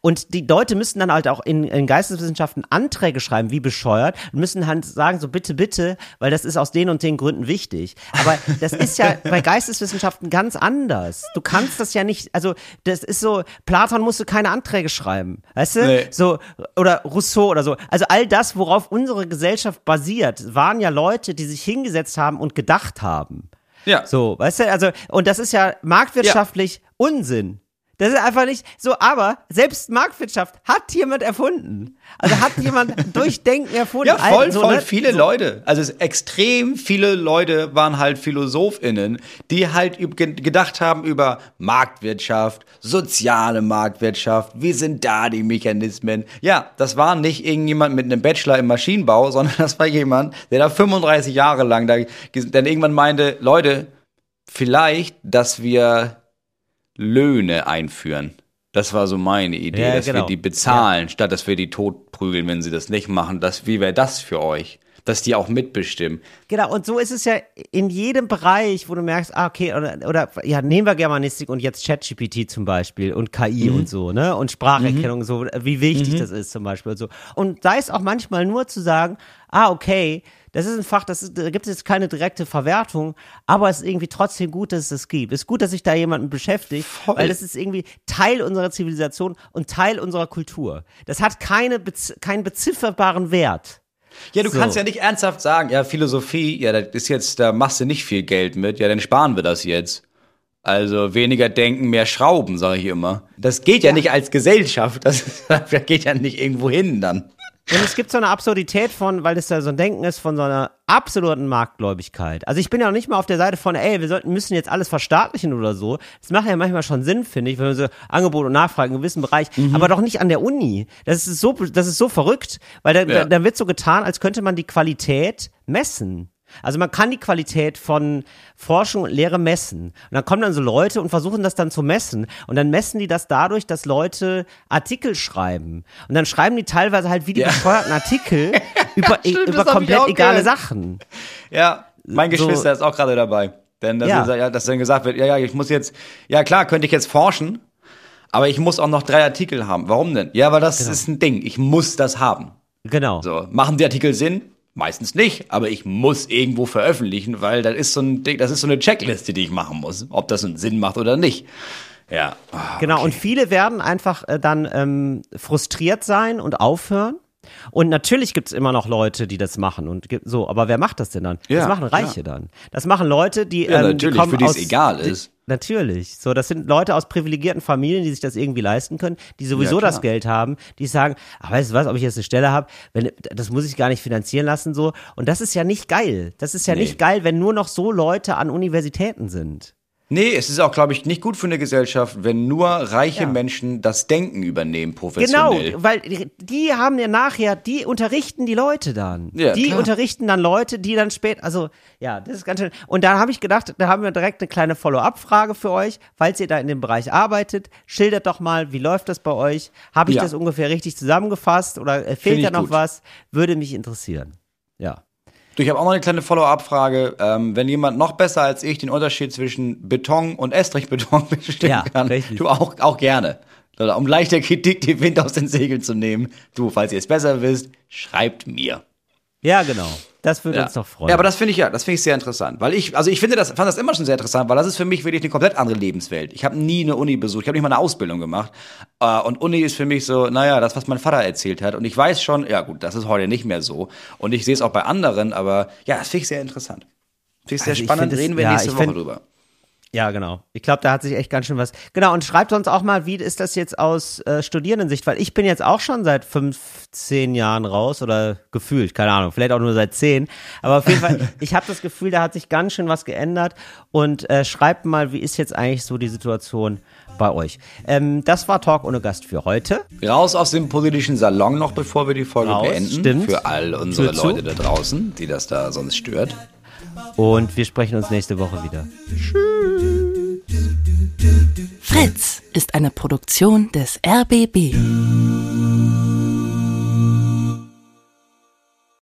Und die Leute müssen dann halt auch in, in Geisteswissenschaften Anträge schreiben, wie bescheuert, und müssen halt sagen, so bitte, bitte, weil das ist aus den und den Gründen wichtig. Aber das ist ja bei Geisteswissenschaften ganz anders. Du kannst das ja nicht, also das ist so, Platon musste keine Anträge schreiben, weißt du? Nee. So, oder Rousseau oder so. Also all das, worauf unsere Gesellschaft basiert, waren ja Leute, die sich hingesetzt haben und gedacht haben. Ja. So, weißt du, also, und das ist ja marktwirtschaftlich Unsinn. Das ist einfach nicht so, aber selbst Marktwirtschaft hat jemand erfunden. Also hat jemand durch Denken erfunden. Ja, voll, Also, voll ne? viele Leute. Also es, extrem viele Leute waren halt PhilosophInnen, die halt gedacht haben über Marktwirtschaft, soziale Marktwirtschaft, wie sind da die Mechanismen? Ja, das war nicht irgendjemand mit einem Bachelor im Maschinenbau, sondern das war jemand, der da 35 Jahre lang da, dann irgendwann meinte, Leute, vielleicht, dass wir Löhne einführen. Das war so meine Idee, Ja, dass wir genau. die bezahlen, statt dass wir die totprügeln, wenn sie das nicht machen. Das, wie wäre das für euch? Dass die auch mitbestimmen. Genau, und so ist es ja in jedem Bereich, wo du merkst, ah, okay, oder, oder ja, nehmen wir Germanistik und jetzt ChatGPT zum Beispiel und KI und so, ne? Und Spracherkennung, so, wie wichtig das ist zum Beispiel und so. Und da ist auch manchmal nur zu sagen, ah, okay, das ist ein Fach, das ist, da gibt es jetzt keine direkte Verwertung, aber es ist irgendwie trotzdem gut, dass es das gibt. Es ist gut, dass sich da jemand beschäftigt, weil das ist irgendwie Teil unserer Zivilisation und Teil unserer Kultur. Das hat keine, keinen bezifferbaren Wert. Ja, du So. kannst ja nicht ernsthaft sagen, ja, Philosophie, ja, das ist jetzt, da machst du nicht viel Geld mit, ja, dann sparen wir das jetzt. Also weniger denken, mehr schrauben, sage ich immer. Das geht ja, nicht als Gesellschaft, das, das geht ja nicht irgendwo hin dann. Und es gibt so eine Absurdität von, weil es da so ein Denken ist von so einer absoluten Marktgläubigkeit. Also ich bin ja noch nicht mal auf der Seite von, ey, wir sollten, müssen jetzt alles verstaatlichen oder so. Das macht ja manchmal schon Sinn, finde ich, wenn wir so Angebot und Nachfrage in einem gewissen Bereich, aber doch nicht an der Uni. Das ist so, das ist so verrückt, weil da, da, Ja. da wird so getan, als könnte man die Qualität messen. Also man kann die Qualität von Forschung und Lehre messen. Und dann kommen dann so Leute und versuchen das dann zu messen. Und dann messen die das dadurch, dass Leute Artikel schreiben. Und dann schreiben die teilweise halt wie die bescheuerten Artikel über, Stimmt, über komplett egale gehört. Sachen. Ja, mein So- Geschwister ist auch gerade dabei. Denn dass, Ja. ja. ja, dass dann gesagt wird, ja, ja, ich muss jetzt, ja klar, könnte ich jetzt forschen, aber ich muss auch noch drei Artikel haben. Warum denn? Ja, weil das ist ein Ding. Ich muss das haben. Genau. So, machen die Artikel Sinn? Meistens nicht, aber ich muss irgendwo veröffentlichen, weil das ist so ein Ding, das ist so eine Checkliste, die ich machen muss, ob das einen Sinn macht oder nicht. Ja. Ah, Genau, und viele werden einfach äh, dann ähm, frustriert sein und aufhören. Und natürlich gibt's immer noch Leute, die das machen und so, aber wer macht das denn dann? Ja, das machen Reiche dann. Das machen Leute, die, Ja, ähm, die natürlich, kommen für die es egal die, ist. Natürlich. So, das sind Leute aus privilegierten Familien, die sich das irgendwie leisten können, die sowieso Ja, das Geld haben, die sagen, ah, weißt du was, ob ich jetzt eine Stelle habe, wenn das muss ich gar nicht finanzieren lassen so. Und das ist ja nicht geil. Das ist ja Nee. nicht geil, wenn nur noch so Leute an Universitäten sind. Nee, es ist auch, glaube ich, nicht gut für eine Gesellschaft, wenn nur reiche Ja. Menschen das Denken übernehmen, Genau, professionell. weil die- haben ja nachher, die unterrichten die Leute dann. Ja, die klar. unterrichten dann Leute, die dann spät, also ja, das ist ganz schön. Und da habe ich gedacht, da haben wir direkt eine kleine Follow-up-Frage für euch. Falls ihr da in dem Bereich arbeitet, schildert doch mal, wie läuft das bei euch? Habe ich Ja. das ungefähr richtig zusammengefasst oder äh, fehlt da noch gut. was? Würde mich interessieren. Ja. Du, ich habe auch noch eine kleine Follow-up-Frage. Ähm, wenn jemand noch besser als ich den Unterschied zwischen Beton und Estrichbeton bestimmen Ja, kann, richtig. du auch, auch gerne. Um leichter Kritik den Wind aus den Segeln zu nehmen. Du, falls ihr es besser wisst, schreibt mir. Ja, genau. Das würde Ja. uns doch freuen. Ja, aber das finde ich ja, das finde ich sehr interessant, weil ich, also ich finde das, fand das immer schon sehr interessant, weil das ist für mich wirklich eine komplett andere Lebenswelt. Ich habe nie eine Uni besucht, ich habe nicht mal eine Ausbildung gemacht äh, und Uni ist für mich so, naja, das was mein Vater erzählt hat und ich weiß schon, ja gut, das ist heute nicht mehr so und ich sehe es auch bei anderen, aber ja, das finde ich sehr interessant. Finde ich sehr Also ich spannend. es- Reden wir ja, nächste ich Woche find- drüber. Ja, genau. Ich glaube, da hat sich echt ganz schön was. Genau, und schreibt uns auch mal, wie ist das jetzt aus äh, Studierendensicht? Weil ich bin jetzt auch schon seit 15 Jahren raus oder gefühlt, keine Ahnung, vielleicht auch nur seit 10. Aber auf jeden Fall, ich habe das Gefühl, da hat sich ganz schön was geändert. Und äh, schreibt mal, wie ist jetzt eigentlich so die Situation bei euch? Ähm, das war Talk ohne Gast für heute. Raus aus dem politischen Salon noch, bevor wir die Folge Raus, beenden. stimmt. Für all unsere. Leute da draußen, die das da sonst stört. Und wir sprechen uns nächste Woche wieder. Fritz ist eine Produktion des RBB.